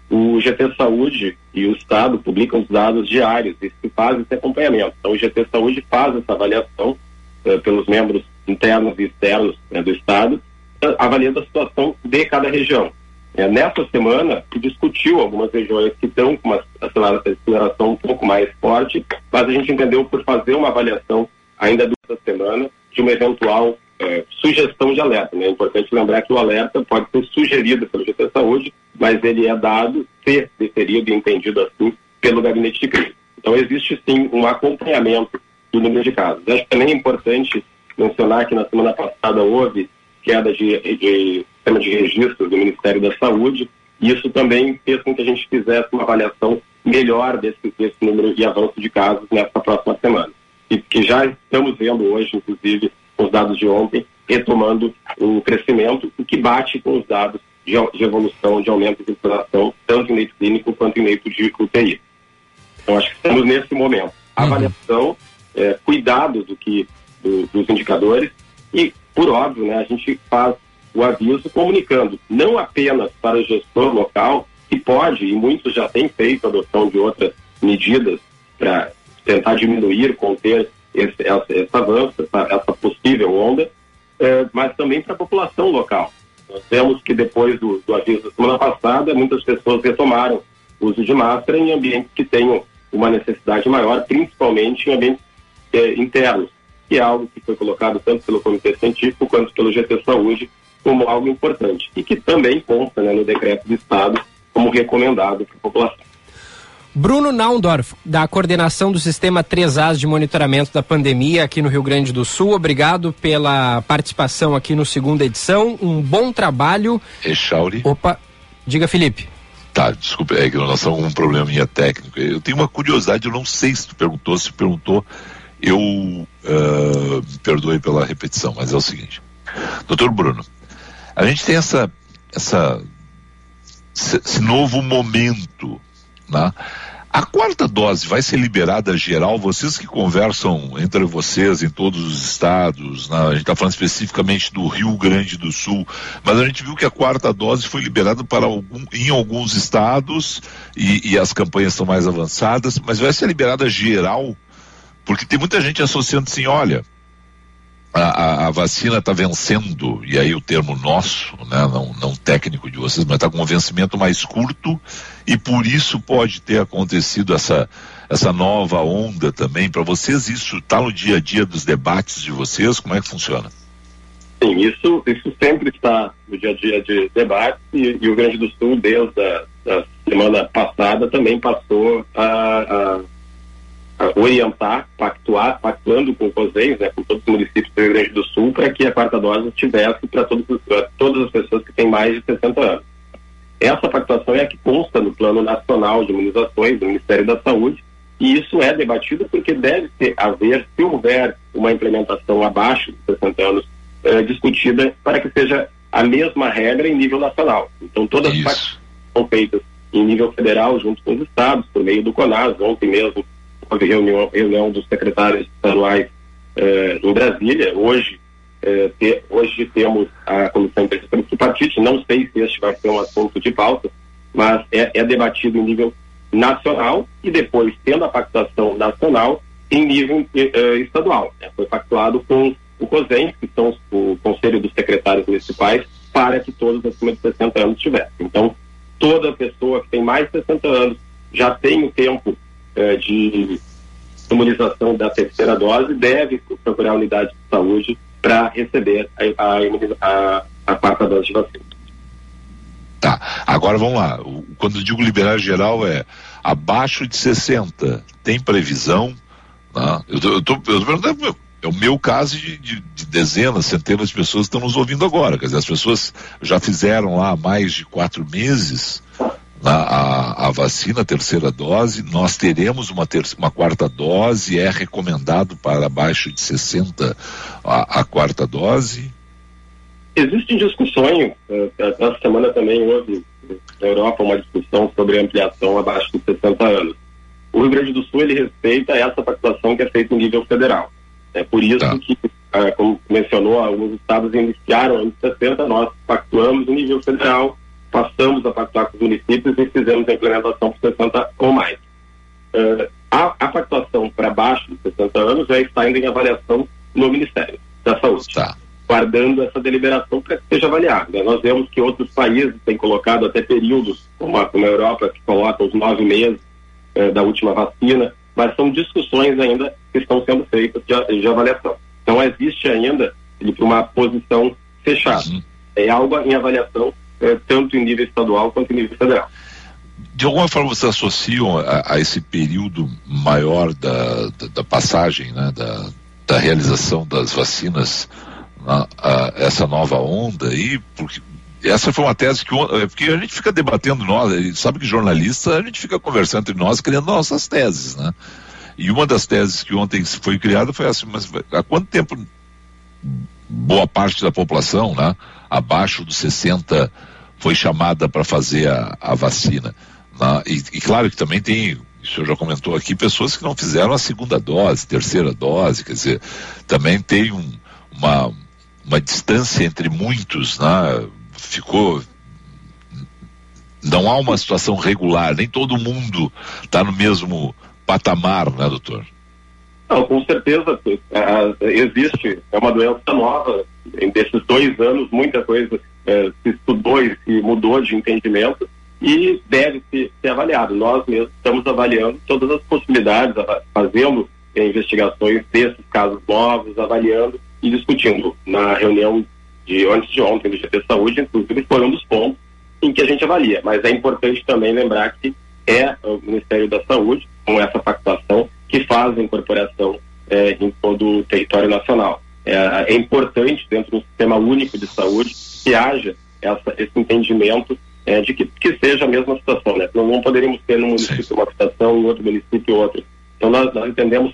o GT Saúde e o Estado publicam os dados diários e se faz esse acompanhamento. Então o GT Saúde faz essa avaliação uh, pelos membros internos e externos né, do Estado, uh, avaliando a situação de cada região. É, nessa semana, se discutiu algumas regiões que estão com uma aceleração um pouco mais forte, mas a gente entendeu por fazer uma avaliação ainda dessa semana de uma eventual é, sugestão de alerta. Né? É importante lembrar que o alerta pode ser sugerido pelo GT Saúde, mas ele é dado, ser deferido e entendido assim, pelo gabinete de crise. Então existe sim um acompanhamento do número de casos. Acho também é importante mencionar que na semana passada houve queda de, de sistema de registro do Ministério da Saúde. Isso também fez com que a gente fizesse uma avaliação melhor desse, desse número de avanço de casos nessa próxima semana. E que já estamos vendo hoje, inclusive, os dados de ontem, retomando o crescimento, o que bate com os dados de, de evolução, de aumento de inflação, tanto em leito clínico quanto em leito de UTI. Então, acho que estamos nesse momento. Uhum. Avaliação, é, cuidado do que, do, dos indicadores e, por óbvio, né, a gente faz o aviso comunicando não apenas para o gestor local, que pode, e muitos já têm feito a adoção de outras medidas para tentar diminuir, conter esse, essa, esse avanço, essa, essa, possível onda, é, mas também para a população local. Nós vemos que depois do, do aviso da semana passada, muitas pessoas retomaram o uso de máscara em ambientes que tenham uma necessidade maior, principalmente em ambientes é, internos, que é algo que foi colocado tanto pelo Comitê Científico quanto pelo GT Saúde como algo importante e que também consta né, no decreto do Estado como recomendado para a população. Bruno Naundorf, da coordenação do Sistema 3As de monitoramento da pandemia aqui no Rio Grande do Sul, obrigado pela participação aqui no segunda edição. Um bom trabalho. Echauri. Opa, diga Felipe. Tá, desculpa, é que nós estamos com um probleminha técnico. Eu tenho uma curiosidade, eu não sei se tu perguntou, se perguntou, eu uh, me perdoe pela repetição, mas é o seguinte. Doutor Bruno, a gente tem essa, essa, esse novo momento, né? A quarta dose vai ser liberada geral? Vocês que conversam entre vocês em todos os estados, né? a gente está falando especificamente do Rio Grande do Sul, mas a gente viu que a quarta dose foi liberada para algum, em alguns estados e, e as campanhas estão mais avançadas, mas vai ser liberada geral? Porque tem muita gente associando assim, olha, a, a, vacina está vencendo, e aí o termo nosso, né, não, não técnico de vocês, mas está com um vencimento mais curto, e por isso pode ter acontecido essa, essa nova onda também. Para vocês, isso está no dia a dia dos debates de vocês? Como é que funciona? Sim, isso, isso sempre está no dia a dia de debate, e, e o Grande do Sul, desde a da semana passada, também passou a, a orientar, pactuar, pactuando com o COSEIS, né, com todos os municípios do Rio Grande do Sul, para que a quarta dose tivesse para todas as pessoas que têm mais de 60 anos. Essa pactuação é a que consta no Plano Nacional de Imunizações do Ministério da Saúde, e isso é debatido porque deve ter, haver, se houver uma implementação abaixo de 60 anos, eh, discutida para que seja a mesma regra em nível nacional. Então, todas as pactuações são feitas em nível federal, junto com os estados, por meio do CONAS, ontem mesmo houve reunião, reunião dos secretários estaduais eh, em Brasília. Hoje, eh, te, hoje temos a Comissão Interestadual Tripartite. Não sei se este vai ser um assunto de pauta, mas é, é debatido em nível nacional e depois, tendo a pactuação nacional, em nível eh, estadual. Né? Foi pactuado com o COSEN, que são o Conselho dos Secretários Municipais, para que todos acima de 60 anos tivessem. Então, toda pessoa que tem mais de 60 anos já tem o tempo eh, de imunização da terceira dose deve procurar a unidade de saúde para receber a, a, a, quarta dose de vacina. Tá, agora vamos lá. Quando digo liberar geral é abaixo de 60, tem previsão? Né? Eu, tô perguntando, é o meu caso de, de, de, dezenas, centenas de pessoas que estão nos ouvindo agora. Quer dizer, as pessoas já fizeram lá mais de quatro meses a, a, a, vacina, a terceira dose, nós teremos uma, ter, uma quarta dose, é recomendado para abaixo de 60 a, a quarta dose? Existem discussões, uh, essa semana também houve na Europa uma discussão sobre ampliação abaixo de 60 anos. O Rio Grande do Sul ele respeita essa pactuação que é feita em nível federal. É por isso tá. que, uh, como mencionou, alguns estados iniciaram anos 60, nós pactuamos em nível federal passamos a pactuar com os municípios e fizemos a implementação por 60 ou mais. Uh, a, a pactuação para baixo de 60 anos já está ainda em avaliação no Ministério da Saúde. Tá. Guardando essa deliberação para que seja avaliada. Né? Nós vemos que outros países têm colocado até períodos, como a, como a Europa, que coloca os nove meses uh, da última vacina, mas são discussões ainda que estão sendo feitas de, de avaliação. Então, existe ainda para uma posição fechada. Uhum. É algo em avaliação é, tanto em nível estadual quanto em nível federal. De alguma forma vocês associam a, a esse período maior da, da, da passagem, né, da, da realização das vacinas, na, a, essa nova onda aí, porque essa foi uma tese que é, porque a gente fica debatendo nós, sabe que jornalista a gente fica conversando entre nós criando nossas teses, né? E uma das teses que ontem foi criada foi assim, mas há quanto tempo boa parte da população, né, abaixo dos 60 foi chamada para fazer a, a vacina. Né? E, e, claro que também tem, o senhor já comentou aqui, pessoas que não fizeram a segunda dose, terceira dose, quer dizer, também tem um, uma, uma distância entre muitos, né? Ficou. Não há uma situação regular, nem todo mundo está no mesmo patamar, né, doutor? Não, com certeza uh, existe, é uma doença nova. Desses dois anos, muita coisa uh, se estudou e se mudou de entendimento e deve ser, ser avaliado. Nós mesmos estamos avaliando todas as possibilidades, fazendo uh, investigações desses casos novos, avaliando e discutindo. Na reunião de antes de ontem do GT Saúde, inclusive, foi um dos pontos em que a gente avalia. Mas é importante também lembrar que é o Ministério da Saúde, com essa pactuação, que faz a incorporação é, em todo o território nacional. É, é, importante, dentro do sistema único de saúde, que haja essa, esse entendimento é, de que, que seja a mesma situação. Né? Não, não poderíamos ter num município Sim. uma situação, em outro município outra. Então, nós, nós entendemos,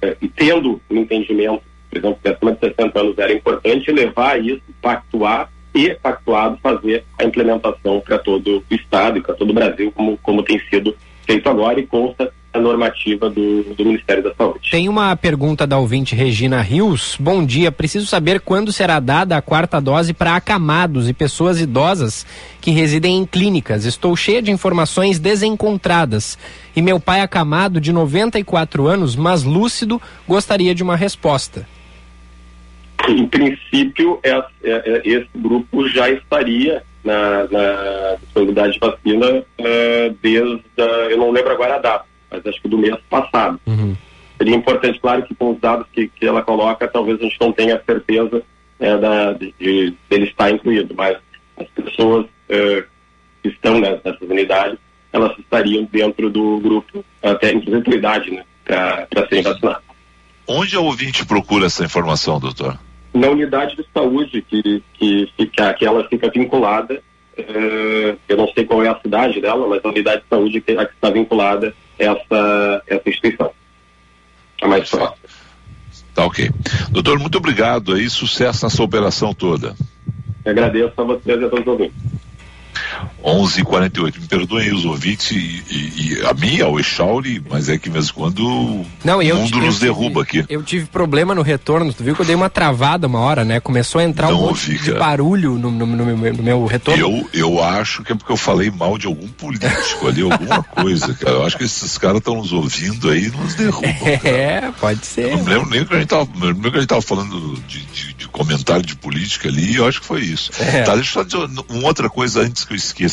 é, tendo um entendimento, por exemplo, que acima de 60 anos era importante levar isso, pactuar e, pactuado, fazer a implementação para todo o Estado e para todo o Brasil, como, como tem sido feito agora e consta a normativa do, do, Ministério da Saúde. Tem uma pergunta da ouvinte Regina Rios. Bom dia, preciso saber quando será dada a quarta dose para acamados e pessoas idosas que residem em clínicas. Estou cheia de informações desencontradas. E meu pai acamado, de 94 anos, mas lúcido, gostaria de uma resposta. Em princípio, é, é, é, esse grupo já estaria na, na disponibilidade de vacina é, desde, a, eu não lembro agora a data, mas acho que do mês passado. Uhum. Seria importante, claro, que com os dados que, que ela coloca, talvez a gente não tenha certeza é, da, de, de dele estar incluído, mas as pessoas é, que estão nessas unidades, elas estariam dentro do grupo, até inclusive por idade, né, para serem vacinadas. Onde a ouvinte procura essa informação, doutor? na unidade de saúde que, que, fica, que ela fica vinculada, uh, eu não sei qual é a cidade dela, mas a unidade de saúde que, a que está vinculada essa, essa instituição. A mais próxima. Tá ok. Doutor, muito obrigado aí, sucesso nessa operação toda. Eu agradeço a vocês e a todos os ouvintes. 11:48. Me perdoem os ouvintes e, e, e, a mim, ao Echauri, mas é que de vez em quando Não, o mundo eu, nos eu derruba tive, aqui. Eu tive problema no retorno, tu viu que eu dei uma travada uma hora, né? Começou a entrar Não um monte de barulho no, no, no, meu, no, meu, retorno. Eu, eu acho que é porque eu falei mal de algum político ali, alguma coisa, cara. Eu acho que esses caras estão nos ouvindo aí e nos derrubam. É, pode ser. Eu não lembro nem que a gente tava, que a gente tava falando de, de, de, comentário de política ali, eu acho que foi isso. É. Tá, deixa eu só dizer uma outra coisa antes que eu esqueça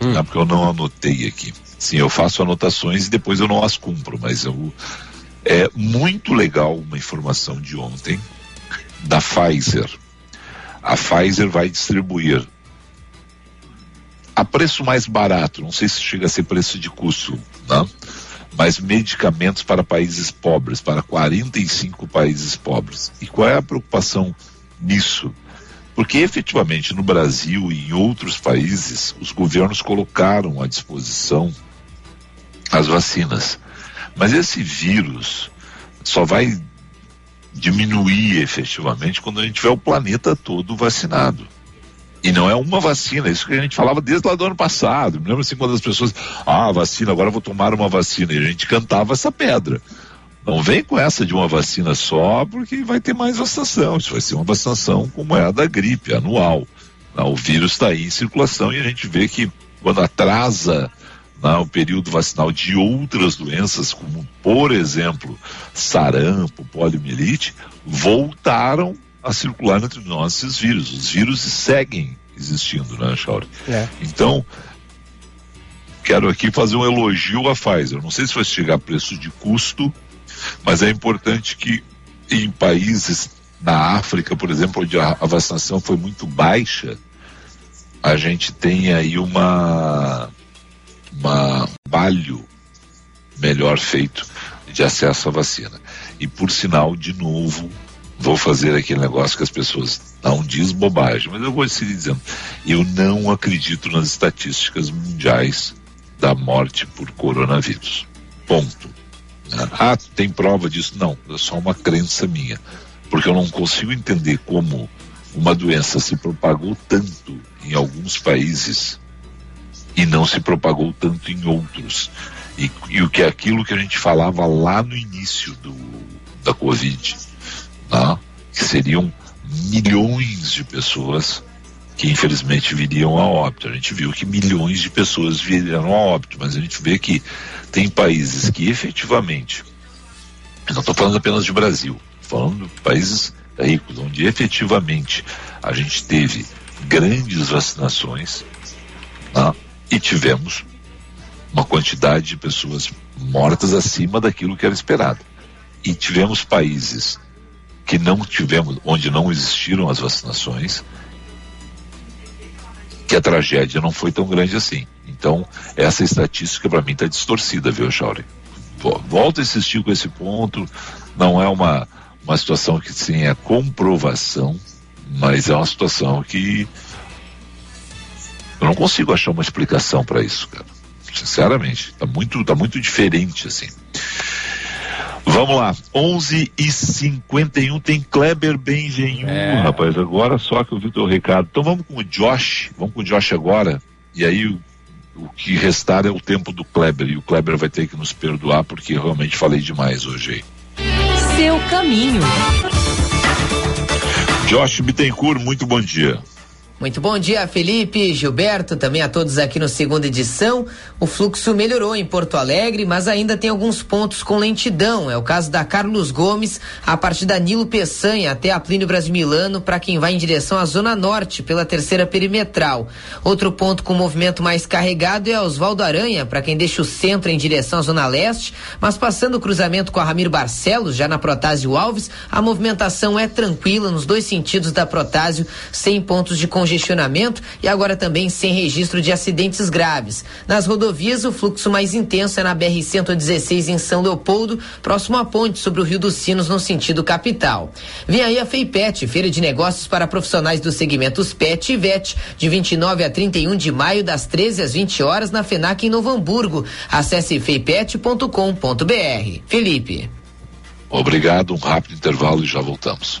hum. tá? porque eu não anotei aqui. Sim, eu faço anotações e depois eu não as cumpro, mas eu é muito legal uma informação de ontem da Pfizer. A Pfizer vai distribuir a preço mais barato, não sei se chega a ser preço de custo, né? mas medicamentos para países pobres, para 45 países pobres. E qual é a preocupação nisso? Porque efetivamente no Brasil e em outros países, os governos colocaram à disposição as vacinas. Mas esse vírus só vai diminuir efetivamente quando a gente tiver o planeta todo vacinado. E não é uma vacina, isso que a gente falava desde lá do ano passado. Me lembro assim quando as pessoas, ah, vacina, agora vou tomar uma vacina. E a gente cantava essa pedra. Não vem com essa de uma vacina só, porque vai ter mais vacinação. Isso vai ser uma vacinação como é a da gripe, anual. Não, o vírus está aí em circulação e a gente vê que quando atrasa não, o período vacinal de outras doenças, como por exemplo sarampo, poliomielite, voltaram a circular entre nós esses vírus. Os vírus seguem existindo, né, Chauri? É. Então, quero aqui fazer um elogio à Pfizer. Não sei se vai chegar a preço de custo, mas é importante que em países na África, por exemplo, onde a, vacinação foi muito baixa, a gente tem aí uma, uma balho melhor feito de acesso à vacina. E por sinal, de novo, vou fazer aquele negócio que as pessoas não diz bobagem, mas eu vou seguir dizendo, eu não acredito nas estatísticas mundiais da morte por coronavírus. Ponto. Ah, tem prova disso? Não, é só uma crença minha. Porque eu não consigo entender como uma doença se propagou tanto em alguns países e não se propagou tanto em outros. E, e o que é aquilo que a gente falava lá no início do, da Covid, né? que seriam milhões de pessoas que infelizmente viriam a óbito. A gente viu que milhões de pessoas viriam a óbito, mas a gente vê que tem países que efetivamente, não estou falando apenas de Brasil, falando de países ricos, onde efetivamente a gente teve grandes vacinações né, e tivemos uma quantidade de pessoas mortas acima daquilo que era esperado. E tivemos países que não tivemos, onde não existiram as vacinações, que a tragédia não foi tão grande assim. Então, essa estatística para mim está distorcida, viu, Chauri? Volto a insistir com esse ponto, não é uma, uma situação que tenha comprovação, mas é uma situação que eu não consigo achar uma explicação para isso, cara. Sinceramente, está muito, tá muito diferente assim. Vamos lá, 11 e 51 tem Kleber Benjenhu, é. rapaz. Agora só que eu vi teu recado. Então vamos com o Josh, vamos com o Josh agora. E aí o, o que restar é o tempo do Kleber. E o Kleber vai ter que nos perdoar porque eu realmente falei demais hoje aí. Seu caminho. Josh Bittencourt, muito bom dia. Muito bom dia, Felipe, Gilberto, também a todos aqui no segunda edição. O fluxo melhorou em Porto Alegre, mas ainda tem alguns pontos com lentidão. É o caso da Carlos Gomes, a partir da Nilo Peçanha até a Plínio Milano, para quem vai em direção à Zona Norte, pela terceira perimetral. Outro ponto com movimento mais carregado é Oswaldo Aranha, para quem deixa o centro em direção à Zona Leste, mas passando o cruzamento com a Ramiro Barcelos, já na Protásio Alves, a movimentação é tranquila nos dois sentidos da Protásio, sem pontos de congestionamento congestionamento e agora também sem registro de acidentes graves. Nas rodovias, o fluxo mais intenso é na BR-116 em São Leopoldo, próximo à ponte sobre o Rio dos Sinos, no sentido capital. Vem aí a FEIPET, Feira de Negócios para Profissionais dos Segmentos PET e VET, de 29 a 31 de maio, das 13 às 20 horas, na FENAC em Novo Hamburgo. Acesse feipet.com.br. Felipe. Obrigado, um rápido intervalo e já voltamos.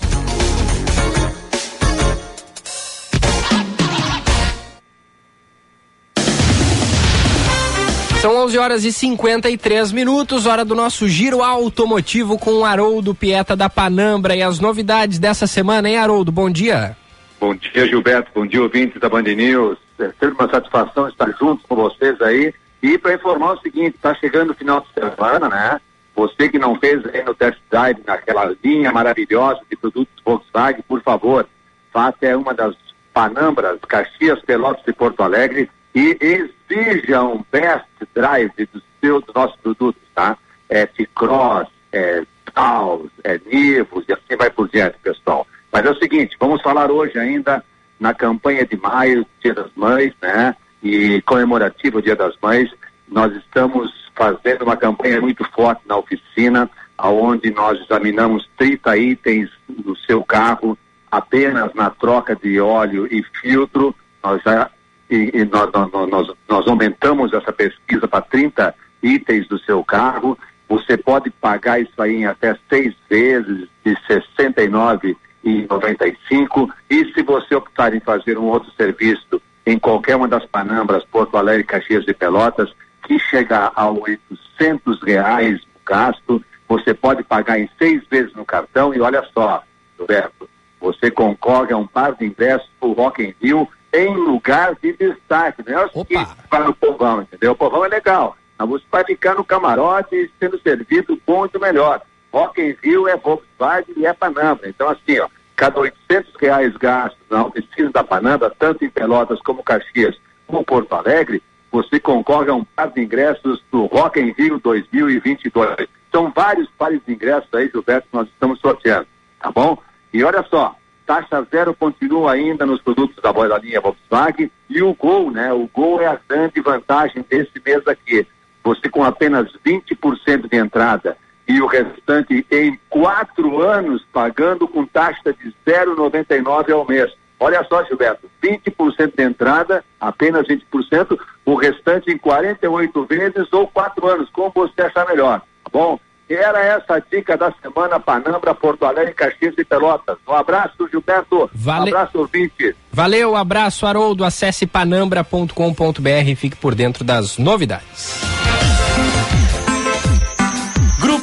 São 11 horas e 53 minutos, hora do nosso giro automotivo com o Haroldo Pieta da Panambra e as novidades dessa semana, hein, Haroldo? Bom dia. Bom dia, Gilberto. Bom dia, ouvintes da Band News. É sempre uma satisfação estar junto com vocês aí. E para informar o seguinte, está chegando o final de semana, né? Você que não fez aí no test drive naquela linha maravilhosa de produtos Volkswagen, por favor, faça é uma das Panambras, Caxias, Pelotas e Porto Alegre e exija um best drive do dos nossos produtos, tá? É T-Cross, é Taos, é Nivus e assim vai por diante, pessoal. Mas é o seguinte, vamos falar hoje ainda na campanha de maio, Dia das Mães, né? E comemorativo Dia das Mães, nós estamos fazendo uma campanha muito forte na oficina, aonde nós examinamos 30 itens do seu carro apenas na troca de óleo e filtro. Nós já e, e nós, nós, nós aumentamos essa pesquisa para 30 itens do seu carro. Você pode pagar isso aí em até seis vezes de 69,95 e se você optar em fazer um outro serviço em qualquer uma das Panambras, Porto Alegre, Caxias e Pelotas, que chegar a 800 reais o gasto, você pode pagar em seis vezes no cartão e olha só, Roberto, você concorre a um par de ingressos para o Rock in Rio em lugar de destaque. Não é o seguinte para o povão, entendeu? O povão é legal. Mas você vai ficar no camarote sendo servido bom e melhor. Rock in Rio é Volkswagen e é Panamá. Então, assim, ó, cada 800 reais gastos na oficina da Panamá, tanto em Pelotas como Caxias, como Porto Alegre, você concorre a um par de ingressos do Rock in Rio 2022. São vários pares de ingressos aí, Gilberto, que nós estamos sorteando, tá bom? E olha só, taxa zero continua ainda nos produtos da, da linha Volkswagen e o Gol, né? O Gol é a grande vantagem desse mês aqui. Você com apenas 20% de entrada e o restante em quatro anos pagando com taxa de 0,99 ao mês. Olha só, Gilberto, 20% de entrada, apenas 20%, o restante em 48 vezes ou quatro anos, como você achar melhor, tá bom? Era essa a dica da semana Panambra, Porto Alegre, Caxias e Pelotas. Um abraço, Gilberto. Vale... Um abraço, ouvinte. Valeu, abraço, Haroldo. Acesse panambra.com.br e fique por dentro das novidades.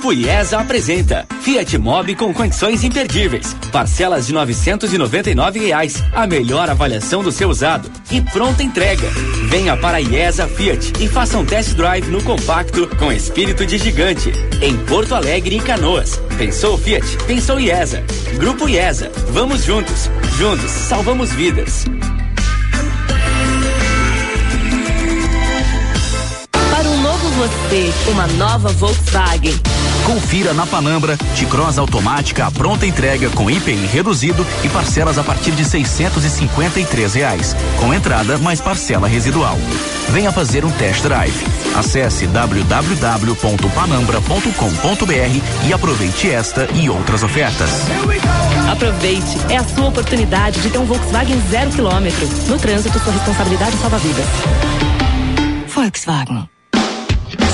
Grupo IESA apresenta Fiat Mobi com condições imperdíveis. Parcelas de novecentos e noventa e nove reais. A melhor avaliação do seu usado. E pronta entrega. Venha para a IESA Fiat e faça um test drive no compacto com espírito de gigante. Em Porto Alegre e Canoas. Pensou Fiat? Pensou IESA. Grupo IESA. Vamos juntos. Juntos salvamos vidas. Você, uma nova Volkswagen. Confira na Panambra, T-Cross automática a pronta entrega com IPI reduzido e parcelas a partir de seiscentos e reais, com entrada mais parcela residual. Venha fazer um test drive. Acesse www.panambra.com.br e aproveite esta e outras ofertas. Aproveite, é a sua oportunidade de ter um Volkswagen zero quilômetro. No trânsito, sua responsabilidade salva vidas. Volkswagen.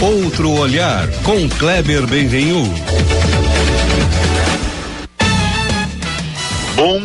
Outro olhar com Kleber Benvenu. Bom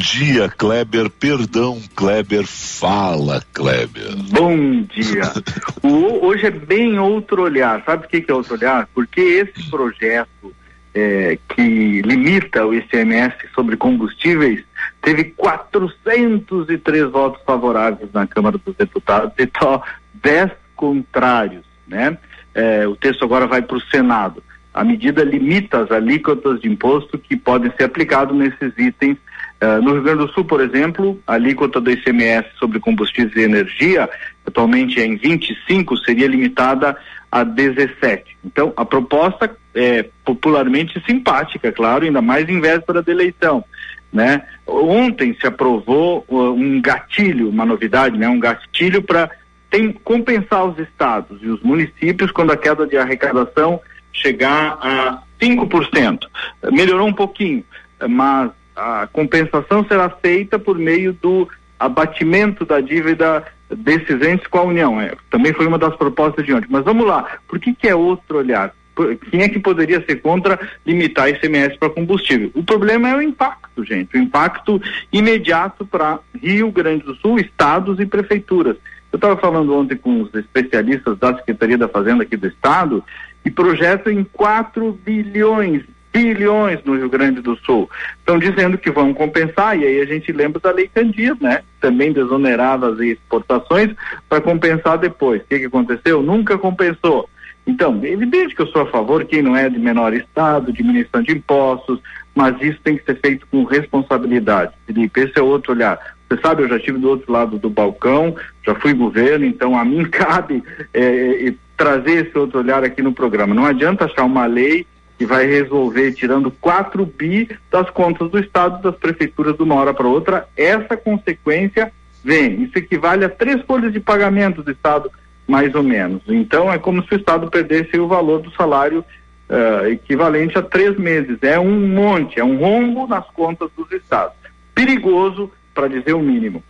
dia, Kleber. Perdão, Kleber. Fala, Kleber. Bom dia. O, hoje é bem outro olhar. Sabe o que, que é outro olhar? Porque esse projeto é, que limita o ICMS sobre combustíveis teve 403 votos favoráveis na Câmara dos Deputados e só 10 contrários, né? É, o texto agora vai para o Senado. A medida limita as alíquotas de imposto que podem ser aplicados nesses itens. Uh, no Rio Grande do Sul, por exemplo, a alíquota do ICMS sobre combustíveis e energia, atualmente é em 25, seria limitada a 17. Então, a proposta é popularmente simpática, claro, ainda mais em véspera da eleição. Né? Ontem se aprovou uh, um gatilho, uma novidade, né? um gatilho para compensar os estados e os municípios quando a queda de arrecadação chegar a 5%. Melhorou um pouquinho, mas a compensação será feita por meio do abatimento da dívida desses entes com a União. É, também foi uma das propostas de ontem. Mas vamos lá, por que, que é outro olhar? Quem é que poderia ser contra limitar ICMS para combustível? O problema é o impacto, gente, o impacto imediato para Rio Grande do Sul, estados e prefeituras. Eu estava falando ontem com os especialistas da Secretaria da Fazenda aqui do Estado e projetam em 4 bilhões, bilhões no Rio Grande do Sul. Estão dizendo que vão compensar, e aí a gente lembra da Lei Candir, né? Também desonerava as exportações para compensar depois. O que, que aconteceu? Nunca compensou. Então, é evidente que eu sou a favor, quem não é de menor estado, diminuição de impostos, mas isso tem que ser feito com responsabilidade. Felipe, esse é outro olhar. Você sabe, eu já estive do outro lado do balcão, já fui governo, então a mim cabe é, é, trazer esse outro olhar aqui no programa. Não adianta achar uma lei que vai resolver tirando 4 bi das contas do Estado, das prefeituras de uma hora para outra. Essa consequência vem. Isso equivale a três folhas de pagamento do Estado, mais ou menos. Então é como se o Estado perdesse o valor do salário uh, equivalente a três meses. É um monte, é um rombo nas contas dos estados. Perigoso para dizer o mínimo.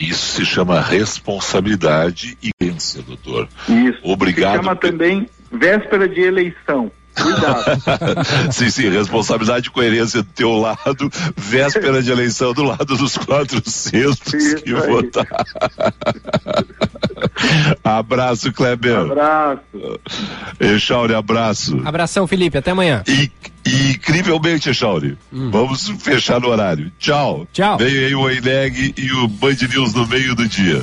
Isso se chama responsabilidade e crença, doutor. Isso. Obrigado. Se chama também véspera de eleição. Cuidado. sim, sim, responsabilidade e coerência do teu lado, véspera de eleição do lado dos quatro sextos Isso que aí. votar. abraço, Kleber. Abraço. Echauri, abraço. Abração, Felipe, até amanhã. E, e incrivelmente, Echauri, hum. vamos fechar no horário. Tchau. Tchau. Veio aí o Eneg e o Band News no meio do dia.